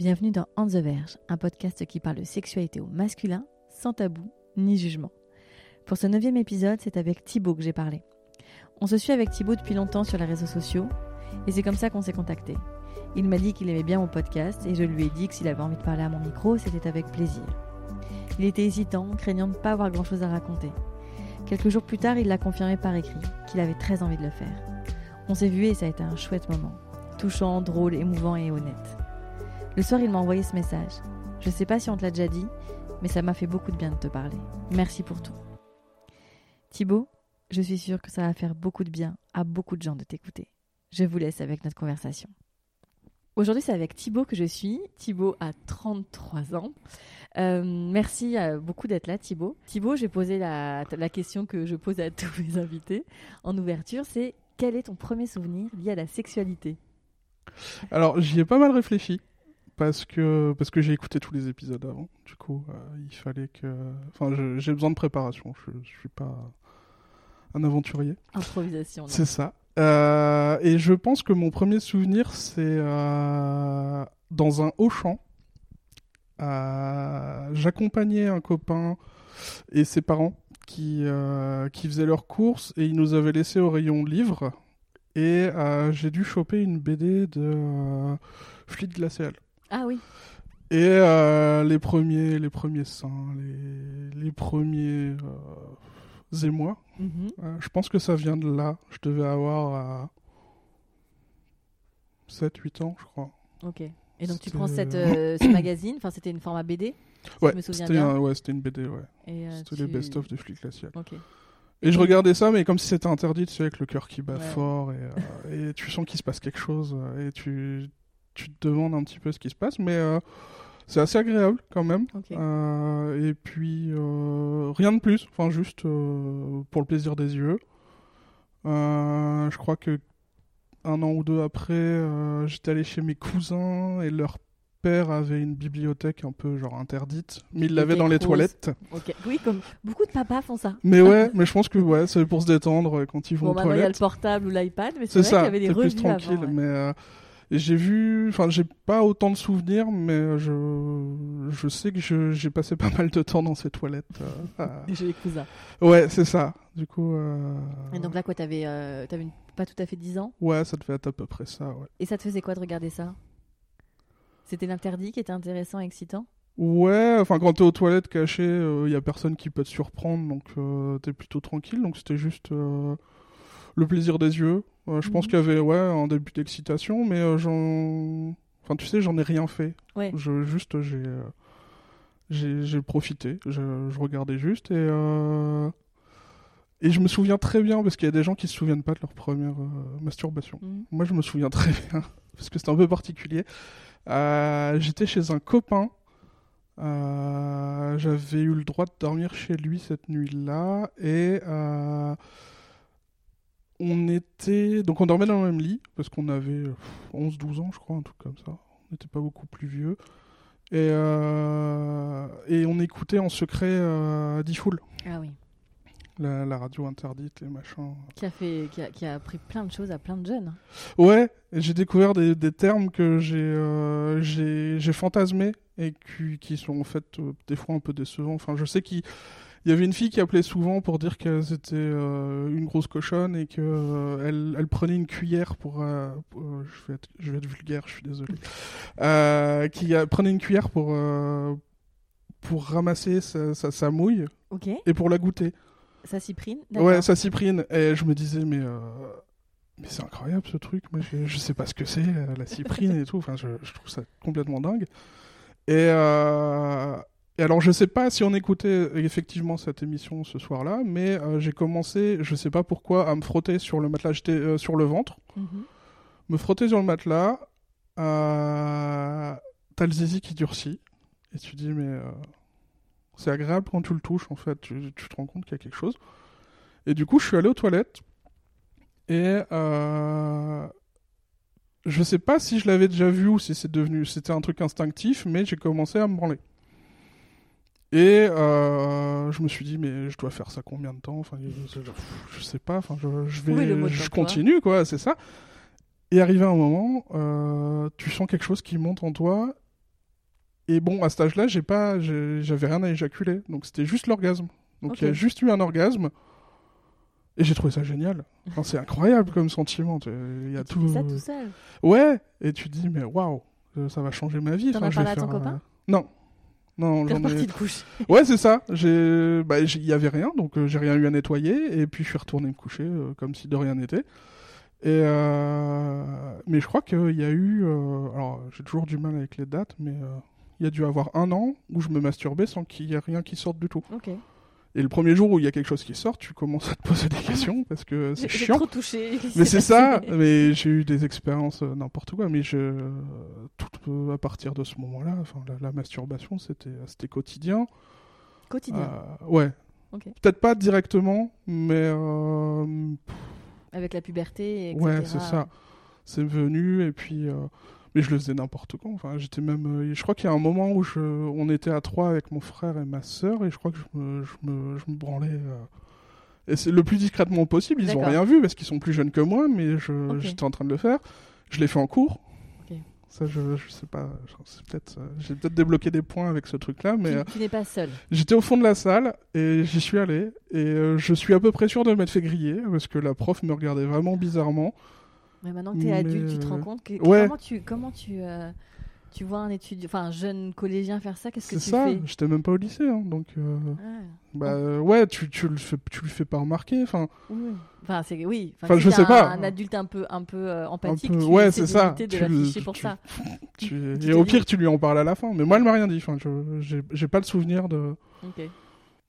Bienvenue dans On the Verge, un podcast qui parle de sexualité au masculin, sans tabou ni jugement. Pour ce neuvième épisode, c'est avec Thibaut que j'ai parlé. On se suit avec Thibaut depuis longtemps sur les réseaux sociaux, et c'est comme ça qu'on s'est contacté. Il m'a dit qu'il aimait bien mon podcast, et je lui ai dit que s'il avait envie de parler à mon micro, c'était avec plaisir. Il était hésitant, craignant de ne pas avoir grand-chose à raconter. Quelques jours plus tard, il l'a confirmé par écrit, qu'il avait très envie de le faire. On s'est vu et ça a été un chouette moment. Touchant, drôle, émouvant et honnête. Le soir, il m'a envoyé ce message. Je sais pas si on te l'a déjà dit, mais ça m'a fait beaucoup de bien de te parler. Merci pour tout. Thibaut, je suis sûre que ça va faire beaucoup de bien à beaucoup de gens de t'écouter. Je vous laisse avec notre conversation. Aujourd'hui, c'est avec Thibaut que je suis. Thibaut a 33 ans. Euh, merci euh, beaucoup d'être là, Thibaut. Thibaut, j'ai posé la, la question que je pose à tous mes invités en ouverture, c'est quel est ton premier souvenir lié à la sexualité? Alors, j'y ai pas mal réfléchi parce que parce que j'ai écouté tous les épisodes avant. Du coup, euh, il fallait que. Enfin, j'ai besoin de préparation. Je, je suis pas un aventurier. Improvisation. C'est ça. Euh, et je pense que mon premier souvenir, c'est euh, dans un Auchan. J'accompagnais un copain et ses parents qui, qui faisaient leurs courses et ils nous avaient laissé au rayon livres. Et j'ai dû choper une BD de Fleet Glacial. Ah oui. Et euh, les premiers, les premiers seins, les, les premiers euh, émois, Mhm. euh, je pense que ça vient de là. Je devais avoir 7-8 ans, je crois. Ok. Et donc tu prends cette, ce magazine, enfin c'était une format BD. si Ouais, c'était un- ouais, c'était une BD, ouais. C'était tu- les best-of de Flic Glacial. Ok. Et je regardais ça, mais comme si c'était interdit, tu sais, avec le cœur qui bat Ouais. fort, et, euh, et tu sens qu'il se passe quelque chose, et tu, tu te demandes un petit peu ce qui se passe, mais euh, c'est assez agréable quand même. Euh, et puis, euh, rien de plus, enfin juste pour le plaisir des yeux. Je crois que un an ou deux après, euh, j'étais allé chez mes cousins et leur père avait une bibliothèque un peu genre interdite, mais il l'avait dans les rose. toilettes. Oui, comme beaucoup de papas font ça. Mais ouais, mais je pense que ouais, c'est pour se détendre quand ils vont Bon, aux maintenant il y a le toilettes. portable ou l'iPad, mais c'est vrai qu'il y avait des revues plus tranquille. avant. ouais. Mais euh, et j'ai vu, enfin, j'ai pas autant de souvenirs, mais je, je sais que j'ai passé pas mal de temps dans ces toilettes. euh, à- Chez les cousins. Ouais, c'est ça. Du coup, euh, Et donc là, quoi, t'avais euh, t'avais une- pas tout à fait 10 ans? Ouais, ça devait être à peu près ça. Ouais. Et ça te faisait quoi de regarder ça? C'était l'interdit qui était intéressant et excitant? Ouais, enfin, quand t'es aux toilettes cachées, il y a personne qui peut te surprendre, donc euh, t'es plutôt tranquille. Donc c'était juste euh, le plaisir des yeux. Euh, je pense Mhm. qu'il y avait ouais un début d'excitation, mais euh, j'en, enfin, tu sais, j'en ai rien fait. Ouais. Je, juste, j'ai, euh, j'ai, j'ai profité. Je, je regardais juste et et je me souviens très bien parce qu'il y a des gens qui se souviennent pas de leur première masturbation. Mhm. Moi, je me souviens très bien parce que c'était un peu particulier. J'étais chez un copain. J'avais eu le droit de dormir chez lui cette nuit-là et on était donc on dormait dans le même lit parce qu'on avait euh, 11-12 ans, je crois, un truc comme ça. On n'était pas beaucoup plus vieux. Et, euh, et on écoutait en secret euh, D-Fool, Ah oui. la, la radio interdite, les machins. Qui a, fait, qui, a, qui a appris plein de choses à plein de jeunes. Ouais, et j'ai découvert des, des termes que j'ai euh, j'ai fantasmés et qui, qui sont en fait euh, des fois un peu décevants. Enfin, je sais qu'il il y avait une fille qui appelait souvent pour dire qu'elle était euh, une grosse cochonne et que euh, elle, elle prenait une cuillère pour, euh, pour- je vais être je vais être vulgaire, je suis désolé. Qui prenait une cuillère pour pour ramasser sa, sa, sa mouille et pour la goûter. Ça cyprine Ouais, ça cyprine. Et je me disais, mais, mais c'est incroyable ce truc. Moi, je, je sais pas ce que c'est, la cyprine et tout. Enfin, je, je trouve ça complètement dingue. Et, et alors, je sais pas si on écoutait effectivement cette émission ce soir-là, mais euh, j'ai commencé, je sais pas pourquoi, à me frotter sur le matelas, j'étais euh, sur le ventre, Mhm. me frotter sur le matelas, euh, t'as le zizi qui durcit. Et tu dis, mais euh, c'est agréable quand tu le touches, en fait. Tu, tu te rends compte qu'il y a quelque chose. Et du coup, je suis allé aux toilettes. Et euh, je sais pas si je l'avais déjà vu ou si c'est devenu, c'était un truc instinctif, mais j'ai commencé à me branler. Et euh, je me suis dit, mais je dois faire ça combien de temps? Enfin, je, je sais pas. Enfin, je, je vais, Oui, je continue, quoi. C'est ça. Et arrivé à un moment, euh, tu sens quelque chose qui monte en toi. Et bon, à cet âge-là, j'ai pas, j'ai- j'avais rien à éjaculer. Donc c'était juste l'orgasme. Donc il y a juste eu un orgasme. Et j'ai trouvé ça génial. Enfin, c'est incroyable comme sentiment. tu- Il y a Tu tout. fais ça tout seul? Ouais. Et tu te dis, mais waouh, euh, ça va changer ma vie. T'en Enfin, as parlé à ton faire, copain? Euh, Non. Non, j'en ai- de couche. Ouais, c'est ça. J'ai, bah, il y avait rien, donc euh, j'ai rien eu à nettoyer, et puis je suis retourné me coucher euh, comme si de rien n'était. Et euh, mais je crois qu'il y a eu, alors j'ai toujours du mal avec les dates, mais euh, il y a dû avoir un an où je me masturbais sans qu'il y ait rien qui sorte du tout. Ok. Et le premier jour où il y a quelque chose qui sort, tu commences à te poser des questions parce que c'est chiant. trop touché. Mais c'est ça, mais j'ai eu des expériences euh, n'importe quoi, mais je, tout euh, à partir de ce moment-là, enfin la, la masturbation c'était c'était quotidien. Quotidien. Euh, ouais. Ok. Peut-être pas directement, mais euh, Avec la puberté, etc. ouais, c'est ça. C'est venu et puis, euh, mais je le faisais n'importe quand. Enfin, j'étais même, euh, je crois qu'il y a un moment où je, on était à trois avec mon frère et ma sœur et je crois que je me, je me, je me branlais. euh, et c'est le plus discrètement possible. Ils ont rien vu parce qu'ils sont plus jeunes que moi, mais j'étais en train de le faire. Je l'ai fait en cours. Ça, je, je sais pas. peut-être, euh, j'ai peut-être débloqué des points avec ce truc-là, mais. Tu, tu n'es pas seul. J'étais au fond de la salle et j'y suis allé et je suis à peu près sûr de m'être fait griller parce que la prof me regardait vraiment bizarrement. Mais maintenant que tu es adulte, tu te rends compte que, ouais. comment tu comment tu euh, tu vois un étudiant, enfin un jeune collégien faire ça, qu'est-ce que C'est tu ça, fais j'étais même pas au lycée hein, donc euh, Ah, bah euh, ouais, tu, tu le fais tu le fais pas remarquer enfin oui. Enfin, c'est oui. Enfin, je sais un, pas. Un adulte un peu un peu euh, empathique. peu- tu ouais, c'est ça. de Tu l'afficher pour tu- ça. tu Tu et au pire tu lui en parles à la fin mais moi elle m'a rien dit enfin je j'ai pas le souvenir de Ok.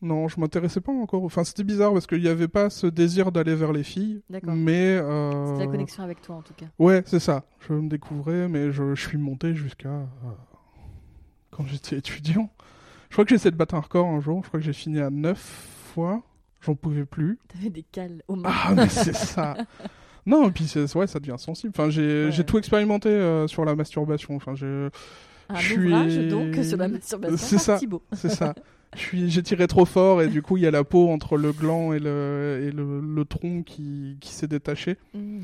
Non, je m'intéressais pas encore. Enfin, c'était bizarre parce qu'il n'y avait pas ce désir d'aller vers les filles. D'accord. Mais. euh, C'était la connexion avec toi en tout cas. Ouais, c'est ça. Je me découvrais, mais je, je suis monté jusqu'à euh, quand j'étais étudiant. Je crois que j'ai essayé de battre un record un jour. Je crois que j'ai fini à 9 fois. J'en pouvais plus. T'avais des cales mains. Ah, mais c'est ça. Non, et puis ouais, ça devient sensible. Enfin, j'ai Ouais. tout expérimenté euh, sur la masturbation. Enfin, j'ai- un je suis- ouvrage donc sur la masturbation C'est ça. C'est ça. Je suis, j'ai tiré trop fort et du coup il y a la peau entre le gland et le et le, le tronc qui, qui s'est détaché. Hmm.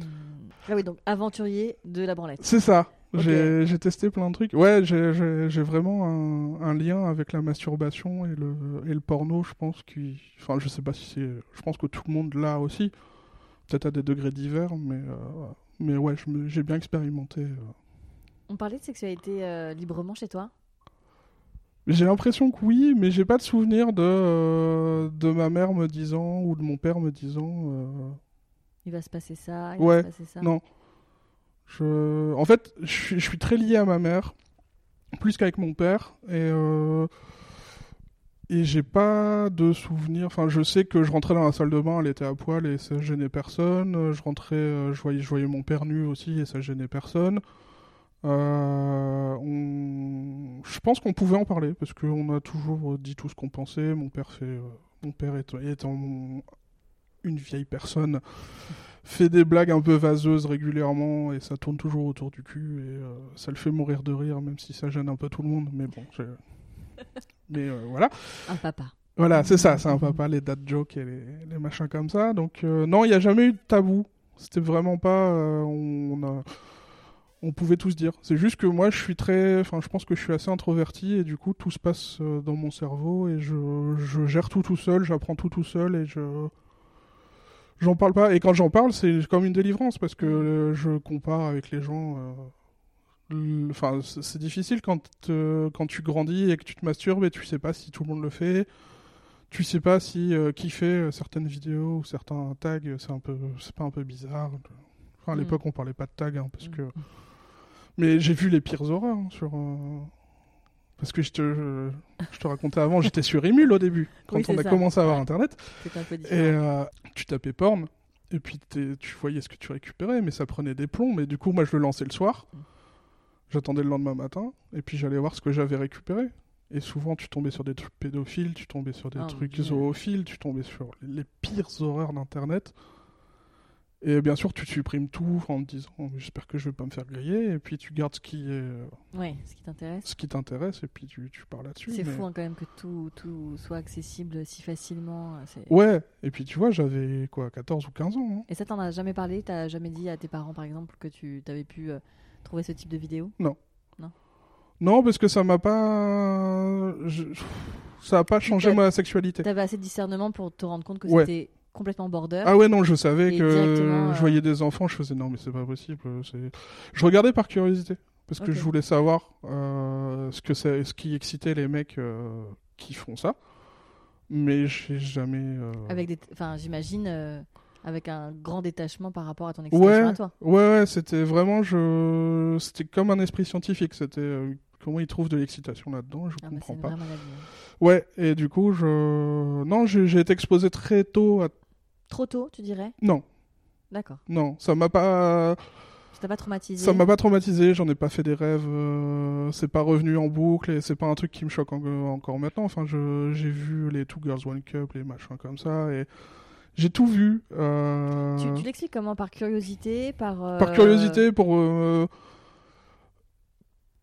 Ah oui, donc aventurier de la branlette. C'est ça. Ok. J'ai j'ai testé plein de trucs. Ouais, j'ai- vraiment un, un lien avec la masturbation et le, et le porno, je pense. Qui... Enfin, je sais pas si c'est. Je pense que tout le monde l'a aussi. Peut-être à des degrés divers, mais, euh, mais ouais, je me- j'ai bien expérimenté. euh. On parlait de sexualité euh, librement chez toi? J'ai l'impression que oui, mais j'ai pas de souvenir de, euh, de ma mère me disant ou de mon père me disant. euh, Il va se passer ça, il Ouais, va se passer ça. Non. Je... En fait, je suis, je suis très lié à ma mère, plus qu'avec mon père. Et, euh... et j'ai pas de souvenirs. Enfin, je sais que je rentrais dans la salle de bain, elle était à poil et ça gênait personne. Je rentrais, euh, je, voyais, je voyais mon père nu aussi et ça gênait personne. Euh, on- Je pense qu'on pouvait en parler parce qu'on a toujours dit tout ce qu'on pensait. Mon père fait, euh, mon père étant, mon- une vieille personne, fait des blagues un peu vaseuses régulièrement et ça tourne toujours autour du cul et euh, ça le fait mourir de rire même si ça gêne un peu tout le monde. Mais bon, mais euh, voilà. Un papa. Voilà, c'est ça, c'est un papa, les dad jokes et les, les machins comme ça. Donc, euh, non, il n'y a jamais eu de tabou. C'était vraiment pas. euh, on, a- on pouvait tout se dire. C'est juste que moi, je suis très. Enfin, je pense que je suis assez introverti et du coup, tout se passe euh, dans mon cerveau et je, je gère tout tout seul, j'apprends tout tout seul et je. J'en parle pas. Et quand j'en parle, c'est comme une délivrance parce que euh, je compare avec les gens. euh, Enfin, c'est difficile quand, quand tu grandis et que tu te masturbes et tu sais pas si tout le monde le fait tu sais pas si euh, qui fait certaines vidéos ou certains tags, c'est un peu, c'est pas un peu bizarre. Enfin, à Mm. l'époque, on parlait pas de tags, hein, parce Mm. que. Mais j'ai vu les pires horreurs hein, sur. euh, Parce que je te, je, je te racontais avant, j'étais sur Emule au début, quand Oui, on a ça. commencé à avoir Internet. Un peu Et euh, tu tapais porn, et puis tu voyais ce que tu récupérais, mais ça prenait des plombs. Mais du coup, moi, je le lançais le soir. J'attendais le lendemain matin, et puis j'allais voir ce que j'avais récupéré. Et souvent, tu tombais sur des trucs pédophiles, tu tombais sur des mon trucs zoophiles, tu tombais sur les pires horreurs d'Internet. Et bien sûr, tu supprimes tout en te disant j'espère que je vais pas me faire griller. Et puis tu gardes ce qui, est, euh, Ouais, ce qui t'intéresse. ce qui t'intéresse et puis tu, tu pars là-dessus. C'est mais- fou hein, quand même que tout, tout soit accessible si facilement. c'est- Ouais, et puis tu vois, j'avais quoi, 14 ou 15 ans. hein. Et ça, t'en as jamais parlé? T'as jamais dit à tes parents, par exemple, que tu avais pu euh, trouver ce type de vidéo? Non, parce que ça m'a pas. je- Ça a pas changé ma sexualité. T'avais assez de discernement pour te rendre compte que Ouais. c'était complètement border. Ah ouais, non, je savais que directement, euh, je voyais des enfants, je faisais non, mais c'est pas possible. euh, Je regardais par curiosité, parce que je voulais savoir euh, ce, que ce qui excitait les mecs euh, qui font ça. Mais j'ai jamais. Avec des, enfin, j'imagine, avec un grand détachement par rapport à ton excitation Ouais, à toi. ouais, ouais, c'était vraiment. Je... C'était comme un esprit scientifique. C'était. Comment ils trouvent de l'excitation là-dedans Je Ah bah, comprends pas. hein. Ouais, et du coup, je. Non, j'ai été exposé très tôt à. Trop tôt, tu dirais? Non, D'accord. non, ça m'a pas. Ça t'a pas traumatisé? Ça m'a pas traumatisé, j'en ai pas fait des rêves, euh, c'est pas revenu en boucle et c'est pas un truc qui me choque en- encore maintenant. Enfin, j'ai vu les Two Girls One Cup, les machins comme ça et j'ai tout vu. euh, Tu, tu l'expliques comment? Par curiosité Par, euh, Par curiosité, pour. euh,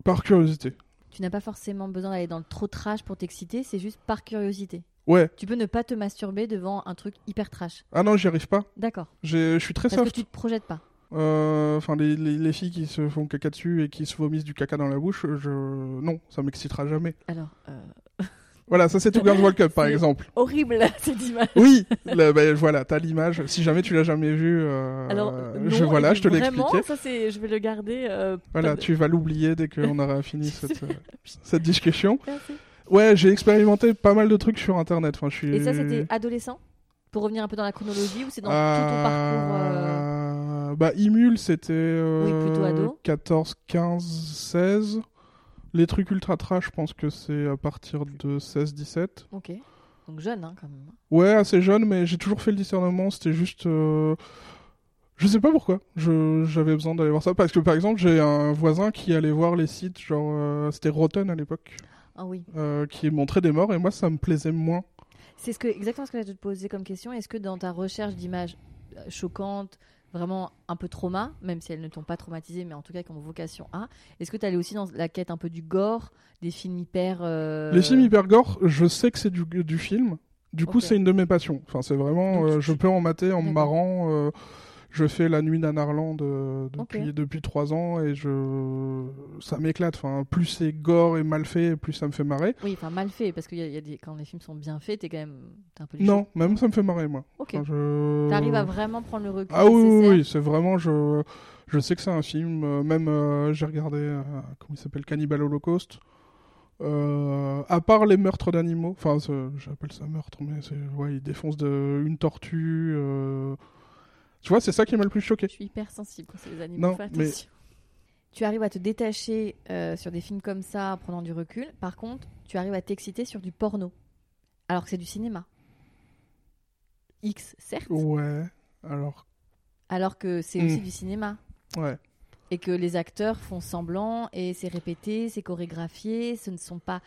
Par curiosité. Tu n'as pas forcément besoin d'aller dans le trop trash pour t'exciter, c'est juste par curiosité? Ouais. Tu peux ne pas te masturber devant un truc hyper trash. Ah non, j'y arrive pas. D'accord. Je suis très Parce que soft. tu te projettes pas. Euh, Enfin, les, les, les filles qui se font caca dessus et qui se vomissent du caca dans la bouche, je... non, ça m'excitera jamais. Alors, euh, Voilà, ça c'est Two Girls One Cup par exemple. horrible cette image. Oui, ben, voilà, t'as l'image. Si jamais tu l'as jamais vu, euh, Alors, non, je voilà, et je te expliqué. Ça, c'est, je vais le garder. euh, Voilà, de- tu vas l'oublier dès qu'on aura fini cette, cette discussion. Merci. Ouais, j'ai expérimenté pas mal de trucs sur Internet. Enfin, je suis... Et ça, c'était adolescent Pour revenir un peu dans la chronologie ou c'est dans tout ton parcours euh, Euh, Bah, Imul, c'était euh, Oui, plutôt ado. 14, 15, 16. Les trucs ultra trash, je pense que c'est à partir de 16, 17. Ok. Donc jeune, hein, quand même. Ouais, assez jeune, mais j'ai toujours fait le discernement. C'était juste. euh, Je sais pas pourquoi. J'avais besoin d'aller voir ça. Parce que par exemple, j'ai un voisin qui allait voir les sites, genre. euh, C'était Rotten à l'époque, Ah oui. euh, qui montrait des morts, et moi, ça me plaisait moins. C'est ce que, exactement ce que je te poser comme question. Est-ce que dans ta recherche d'images euh, choquantes, vraiment un peu trauma, même si elles ne t'ont pas traumatisé, mais en tout cas qui ont vocation à, est-ce que tu allais aussi dans la quête un peu du gore, des films hyper. euh, Les films hyper gore, je sais que c'est du, du film. Du coup, c'est une de mes passions. Enfin, c'est vraiment. Donc, euh, tu- je peux en mater en me marrant. Je fais la nuit d'Anarland euh, depuis, trois ans et je ça m'éclate. Enfin, plus c'est gore et mal fait, plus ça me fait marrer. Oui, enfin mal fait, parce que y a, y a des... quand les films sont bien faits, t'es quand même un peu Non, même ça me fait marrer, moi. Ok. Enfin, je... T'arrives à vraiment prendre le recul Ah oui, oui, oui, c'est vraiment. Je, je sais que c'est un film. euh, même, euh, j'ai regardé. euh, comment il s'appelle Cannibal Holocaust. Euh, à part les meurtres d'animaux, enfin, j'appelle ça meurtre, mais c'est. Ouais, il défonce de, une tortue. euh, Tu vois, c'est ça qui m'a le plus choqué. Je suis hyper sensible quand c'est les animaux. Non, fais mais-. Tu arrives à te détacher euh, sur des films comme ça en prenant du recul. Par contre, tu arrives à t'exciter sur du porno. Alors que c'est du cinéma. X, certes. Ouais, alors. Alors que c'est Mm. aussi du cinéma. Ouais. Et que les acteurs font semblant et c'est répété, c'est chorégraphié. Ce ne sont pas.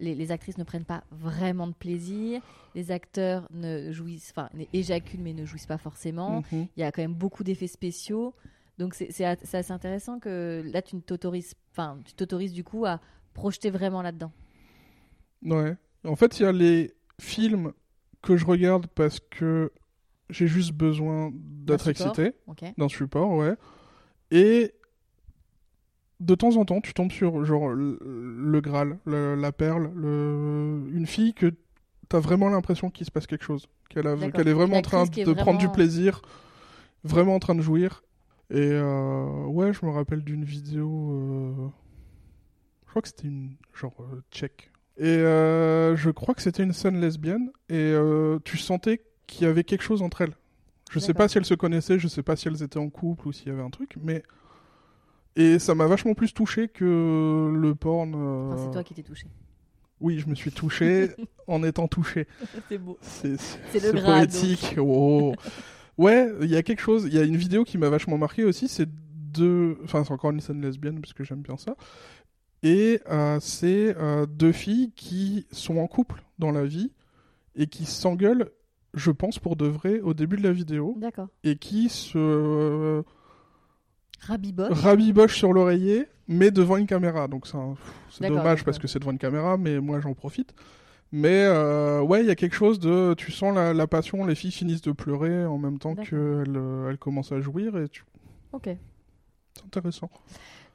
Les, les actrices ne prennent pas vraiment de plaisir. Les acteurs ne jouissent. Enfin, éjaculent mais ne jouissent pas forcément. Mhm. Il y a quand même beaucoup d'effets spéciaux. Donc c'est assez intéressant que là tu t'autorises, enfin tu t'autorises du coup à projeter vraiment là-dedans. Ouais. En fait, il y a les films que je regarde parce que j'ai juste besoin d'être excité. Ok. d'un support, ouais. Et de temps en temps, tu tombes sur genre le, le Graal, le- la perle, le, une fille que t'as vraiment l'impression qu'il se passe quelque chose, qu'elle est vraiment en train de prendre du plaisir, vraiment en train de jouir. Et euh, ouais, je me rappelle d'une vidéo, euh, je crois que c'était une genre euh, tchèque. Et je crois que c'était une scène lesbienne et tu sentais qu'il y avait quelque chose entre elles. Je sais pas si elles se connaissaient, je sais pas si elles étaient en couple ou s'il y avait un truc, mais et ça m'a vachement plus touché que le porn. euh, Enfin, c'est toi qui t'es touché. Oui, je me suis touché en étant touché. c'est beau. C'est le poétique. Oh. Ouais, il y a quelque chose. Il y a une vidéo qui m'a vachement marqué aussi. C'est deux. Enfin, c'est encore une scène lesbienne parce que j'aime bien ça. Et euh, c'est euh, deux filles qui sont en couple dans la vie et qui s'engueulent, je pense, pour de vrai au début de la vidéo D'accord. et qui se Rabiboche. rabibochent sur l'oreiller, mais devant une caméra. Donc c'est un- dommage parce que c'est devant une caméra, mais moi j'en profite. Mais euh, ouais, il y a quelque chose de. Tu sens la, la passion, les filles finissent de pleurer en même temps qu'elles euh, elles commencent à jouir et tu- Ok. c'est intéressant.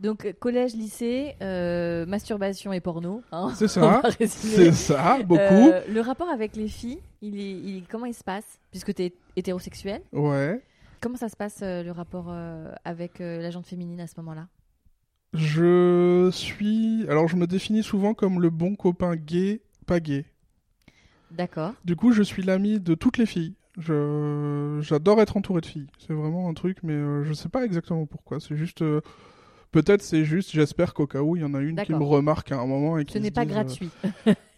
Donc, collège, lycée, euh, masturbation et porno. hein. C'est ça, c'est ça, beaucoup. Euh, le rapport avec les filles, il est, il est- comment il se passe? Puisque tu es hétérosexuel, Ouais. Comment ça se passe euh, le rapport euh, avec euh, la gente féminine à ce moment-là? Je suis. Alors je me définis souvent comme le bon copain gay, pas gay. D'accord. Du coup, je suis l'ami de toutes les filles. Je... J'adore être entouré de filles. C'est vraiment un truc, mais je sais pas exactement pourquoi. C'est juste. Peut-être c'est juste, j'espère qu'au cas où il y en a une qui me remarque à un moment et qui Ce n'est pas dise, gratuit.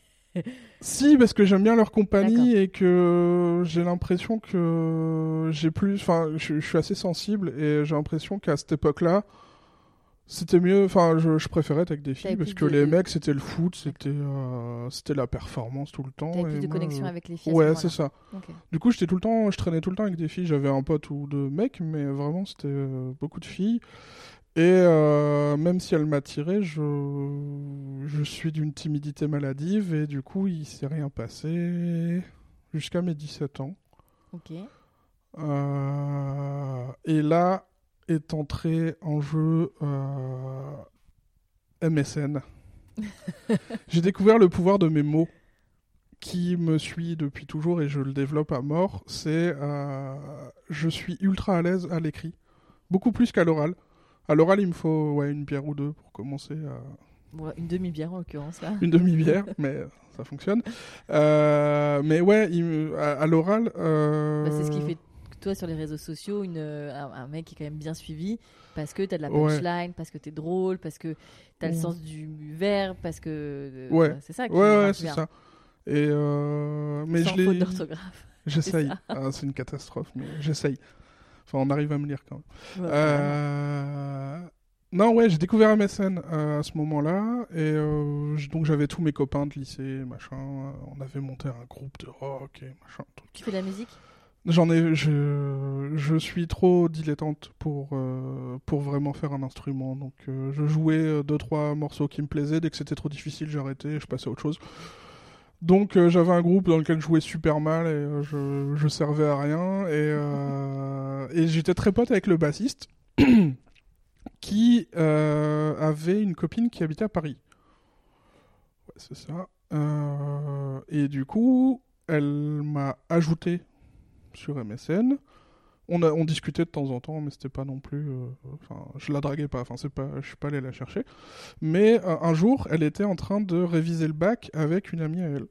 Si, parce que j'aime bien leur compagnie et que j'ai l'impression que j'ai plus. Enfin, je, je suis assez sensible et j'ai l'impression qu'à cette époque-là, c'était mieux. Enfin, je, je préférais être avec des filles T'avais parce que de- les mecs, c'était le foot, c'était euh, c'était la performance tout le temps. Et plus de moi, connexion avec les filles Ouais, c'est ça. Du coup, j'étais tout le temps, je traînais tout le temps avec des filles. J'avais un pote ou deux mecs, mais vraiment, c'était euh, beaucoup de filles. Et euh, même si elles m'attiraient, je, je suis d'une timidité maladive et du coup, il s'est rien passé jusqu'à mes 17 ans. Ok. Euh, et là est entré en jeu euh, MSN. J'ai découvert le pouvoir de mes mots qui me suit depuis toujours et je le développe à mort. C'est je suis ultra à l'aise à l'écrit, beaucoup plus qu'à l'oral. À l'oral, il me faut ouais, une bière ou deux pour commencer à, Bon, une demi-bière en l'occurrence là. une demi-bière, mais ça fonctionne. Euh, mais ouais, il à, à l'oral. euh, Bah, c'est ce qui fait toi sur les réseaux sociaux une, euh, un, un mec qui est quand même bien suivi parce que tu as de la Ouais. punchline, parce que tu es drôle, parce que tu as le sens du verbe, parce que. euh, Ouais. c'est ça qui Ouais, ouais, c'est ça. Et euh, mais Sans je faute l'ai. d'orthographe. J'essaye. Ah, c'est une catastrophe, mais j'essaye. Enfin, on arrive à me lire quand même. Ouais. Euh, Non, ouais, j'ai découvert MSN euh, à ce moment-là, et euh, donc j'avais tous mes copains de lycée, machin. On avait monté un groupe de rock et machin. truc. Tu fais de la musique? J'en ai, je, je suis trop dilettante pour euh, pour vraiment faire un instrument. Donc, euh, je jouais deux trois morceaux qui me plaisaient. Dès que c'était trop difficile, j'arrêtais, et je passais à autre chose. Donc, euh, j'avais un groupe dans lequel je jouais super mal et euh, je, servais à rien. Et, euh, et j'étais très pote avec le bassiste qui avait une copine qui habitait à Paris. Ouais, c'est ça. Et du coup, elle m'a ajouté sur MSN. On, a, on discutait de temps en temps, mais c'était pas non plus. euh, Enfin, je la draguais pas. Enfin, c'est pas. Je suis pas allé la chercher. Mais euh, un jour, elle était en train de réviser le bac avec une amie à elle.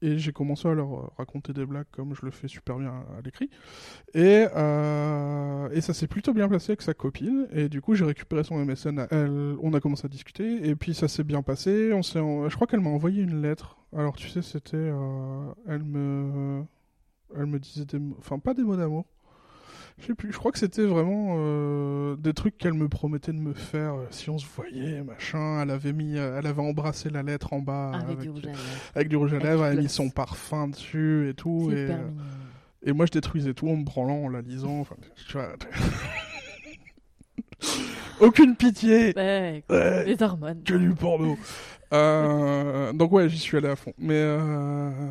Et j'ai commencé à leur euh, raconter des blagues comme je le fais super bien à, l'écrit. Et, et ça s'est plutôt bien passé avec sa copine. Et du coup, j'ai récupéré son MSN. à Elle, on a commencé à discuter. Et puis ça s'est bien passé. On s'est Je crois qu'elle m'a envoyé une lettre. Alors tu sais, c'était. Elle me. Elle me disait des. Enfin, pas des mots d'amour. Je sais plus. Je crois que c'était vraiment euh, des trucs qu'elle me promettait de me faire euh, si on se voyait, machin. Elle avait mis, euh, elle avait embrassé la lettre en bas avec, du rouge à lèvres. avec du rouge à lèvres. Elle a mis son parfum dessus et tout. Et, moi, je détruisais tout en me branlant, en la lisant. Enfin, tu vois. Aucune pitié. Ouais, les hormones. que du porno. Donc ouais, j'y suis allé à fond. Mais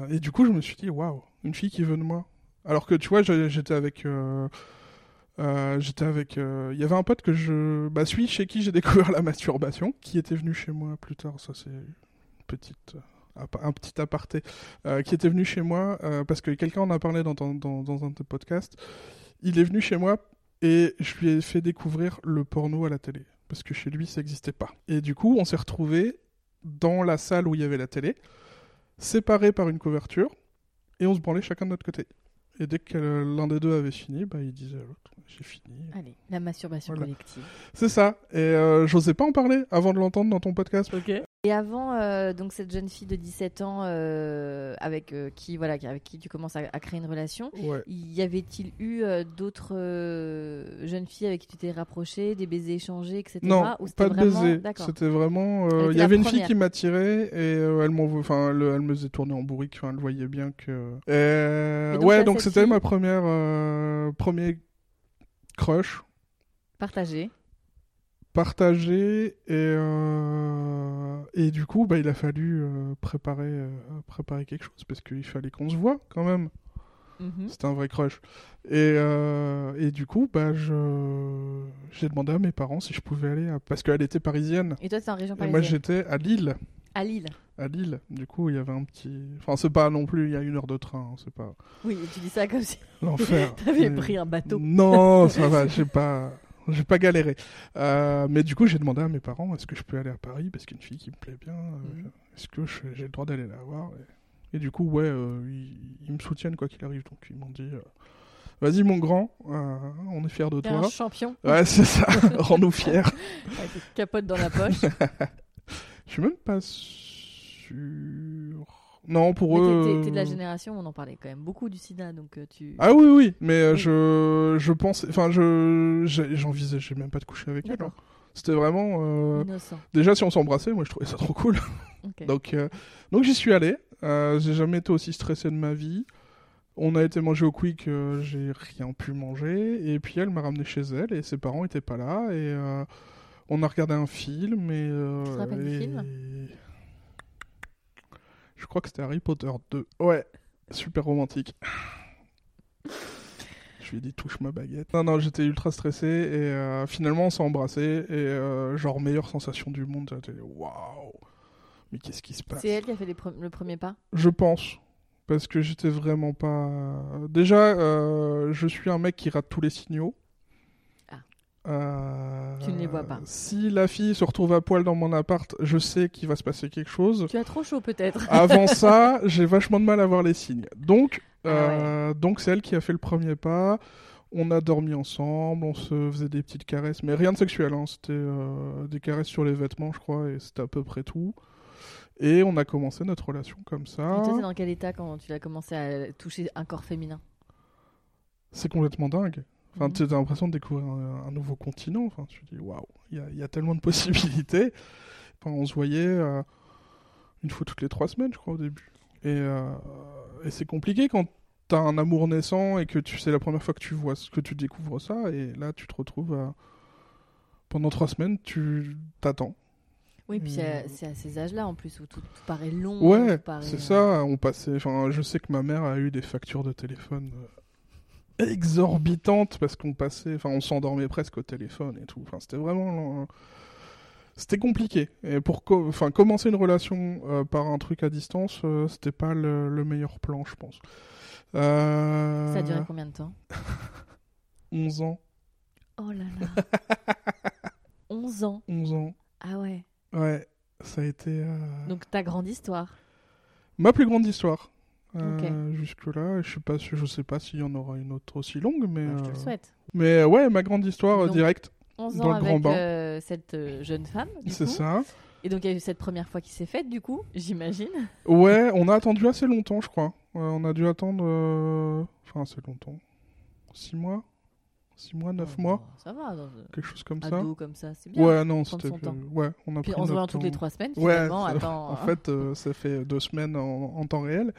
et du coup, je me suis dit waouh, une fille qui veut de moi. Alors que tu vois, j'étais avec, euh, euh, j'étais avec, euh, il y avait un pote que je, bah chez qui j'ai découvert la masturbation, qui était venu chez moi plus tard. Ça c'est petite, euh, un petit aparté, qui était venu chez moi parce que quelqu'un en a parlé dans, dans, dans un de tes podcasts. Il est venu chez moi et je lui ai fait découvrir le porno à la télé parce que chez lui ça n'existait pas. Et du coup, on s'est retrouvés dans la salle où il y avait la télé, séparés par une couverture, et on se branlait chacun de notre côté. Et dès que l'un des deux avait fini, bah, il disait à l'autre J'ai fini. Allez, la masturbation Voilà. collective. C'est ça. Et euh, j'osais pas en parler avant de l'entendre dans ton podcast. Ok. Et avant, euh, donc cette jeune fille de 17 ans euh, avec euh, qui voilà, avec qui tu commences à, à créer une relation, Ouais. y avait-il eu d'autres jeunes filles avec qui tu t'es rapproché, des baisers échangés, etc. Non, Ou pas de vraiment- baiser. D'accord. C'était vraiment. Il y avait une fille qui m'attirait et elle. Enfin, elle, elle me faisait tourner en bourrique. Elle voyait bien que. Et donc, ouais, donc c'était fille- ma première premier crush Partagé. Partagé et euh, et du coup, bah, il a fallu euh, préparer euh, préparer quelque chose parce qu'il fallait qu'on se voit quand même. Mhm. C'était un vrai crush. Et, euh, et du coup, bah, je j'ai demandé à mes parents si je pouvais aller à... parce qu'elle était parisienne. Et toi, c'est en région Et moi, parisienne j'étais à Lille. À Lille. À Lille. Du coup, il y avait un petit. Enfin, c'est pas non plus. Il y a une heure de train. hein, C'est pas Oui, tu dis ça comme si l'enfer. t'avais Mais- pris un bateau. Non, ça va. J'ai pas. J'ai pas galéré. Euh, mais du coup, j'ai demandé à mes parents est-ce que je peux aller à Paris parce qu'il y a une fille qui me plaît bien. euh, Mhm. Est-ce que j'ai le droit d'aller la voir et... et du coup, ouais, euh, ils, ils me soutiennent quoi qu'il arrive. Donc, ils m'ont dit euh, vas-y, mon grand, euh, on est fiers de T'es un toi. champion. Ouais, c'est ça. Rends-nous fiers. Avec une capote dans la poche. Je suis même pas sûr. Non, pour Mais eux. t'es- t'es- de la euh, génération, on en parlait quand même beaucoup du sida, donc euh, tu. Ah oui, oui, mais euh, Oui. je, je pense. Enfin, je. J'envisageais même pas de coucher avec elle. C'était vraiment. euh, Innocent. Déjà, si on s'embrassait, moi je trouvais ça trop cool. Donc, euh, donc j'y suis allé. Euh, j'ai jamais été aussi stressé de ma vie. On a été manger au Quick, euh, j'ai rien pu manger. Et puis elle m'a ramené chez elle et ses parents étaient pas là. Et euh, on a regardé un film. Et, euh, Tu te rappelles du film? Je crois que c'était Harry Potter 2. Ouais, super romantique. Je lui ai dit touche ma baguette. Non, non, j'étais ultra stressé et euh, finalement on s'est embrassé et euh, genre meilleure sensation du monde. J'étais waouh, mais qu'est-ce qui se passe? C'est elle qui a fait les pre- le premier pas? Je pense. Parce que j'étais vraiment pas. Déjà, euh, je suis un mec qui rate tous les signaux. Euh, Tu ne les vois pas. Si la fille se retrouve à poil dans mon appart, je sais qu'il va se passer quelque chose. Tu as trop chaud peut-être. Avant ça, j'ai vachement de mal à voir les signes. Donc, Ah euh, donc c'est elle qui a fait le premier pas. On a dormi ensemble, on se faisait des petites caresses, mais rien de sexuel. hein. C'était euh, des caresses sur les vêtements, je crois, et c'était à peu près tout. Et on a commencé notre relation comme ça. Et toi, c'est dans quel état quand tu as commencé à toucher un corps féminin? C'est complètement dingue. Enfin, Mhm. tu as l'impression de découvrir un, un nouveau continent. Enfin, tu te dis, waouh, il y a- il y, a tellement de possibilités. Enfin, on se voyait euh, une fois toutes les trois semaines, je crois, au début. Et, euh, et c'est compliqué quand tu as un amour naissant et que tu c'est la première fois que tu vois, que tu découvres ça. Et là, tu te retrouves à- pendant trois semaines, tu t'attends. Oui, puis c'est à- ces âges-là en plus où tout, tout paraît long. Ouais, paraît, c'est euh, ça. On passait. Enfin, je sais que ma mère a eu des factures de téléphone exorbitantes parce qu'on passait. Enfin, on s'endormait presque au téléphone et tout. Enfin, c'était vraiment. C'était compliqué. Et pour co- enfin, commencer une relation euh, par un truc à distance, euh, c'était pas le, le meilleur plan, je pense. Euh, Ça a duré combien de temps? 11 ans. Oh là là 11 ans 11 ans. Ah ouais. Ouais, ça a été. euh, Donc ta grande histoire? Ma plus grande histoire. Euh. Jusque-là, je sais pas, je sais pas s'il y en aura une autre aussi longue, mais. Bah, je te le euh, souhaite. Mais euh, ouais, ma grande histoire directe, 11 dans ans le grand avec bain. cette jeune femme. c'est ça. Et donc il y a eu cette première fois qui s'est faite, du coup, j'imagine. Ouais, on a attendu assez longtemps, je crois. Ouais, on a dû attendre. euh, Enfin, assez longtemps. 6 mois? 6 mois, 9 Oh, mois? Ça va, dans, Quelque chose comme ça. ado comme ça, c'est bien. Ouais, non, c'était. Ouais, on a Puis pris en se notre toutes les trois semaines, Ouais, finalement, ça- attends. en hein. fait, euh, ça fait deux semaines en, en temps réel.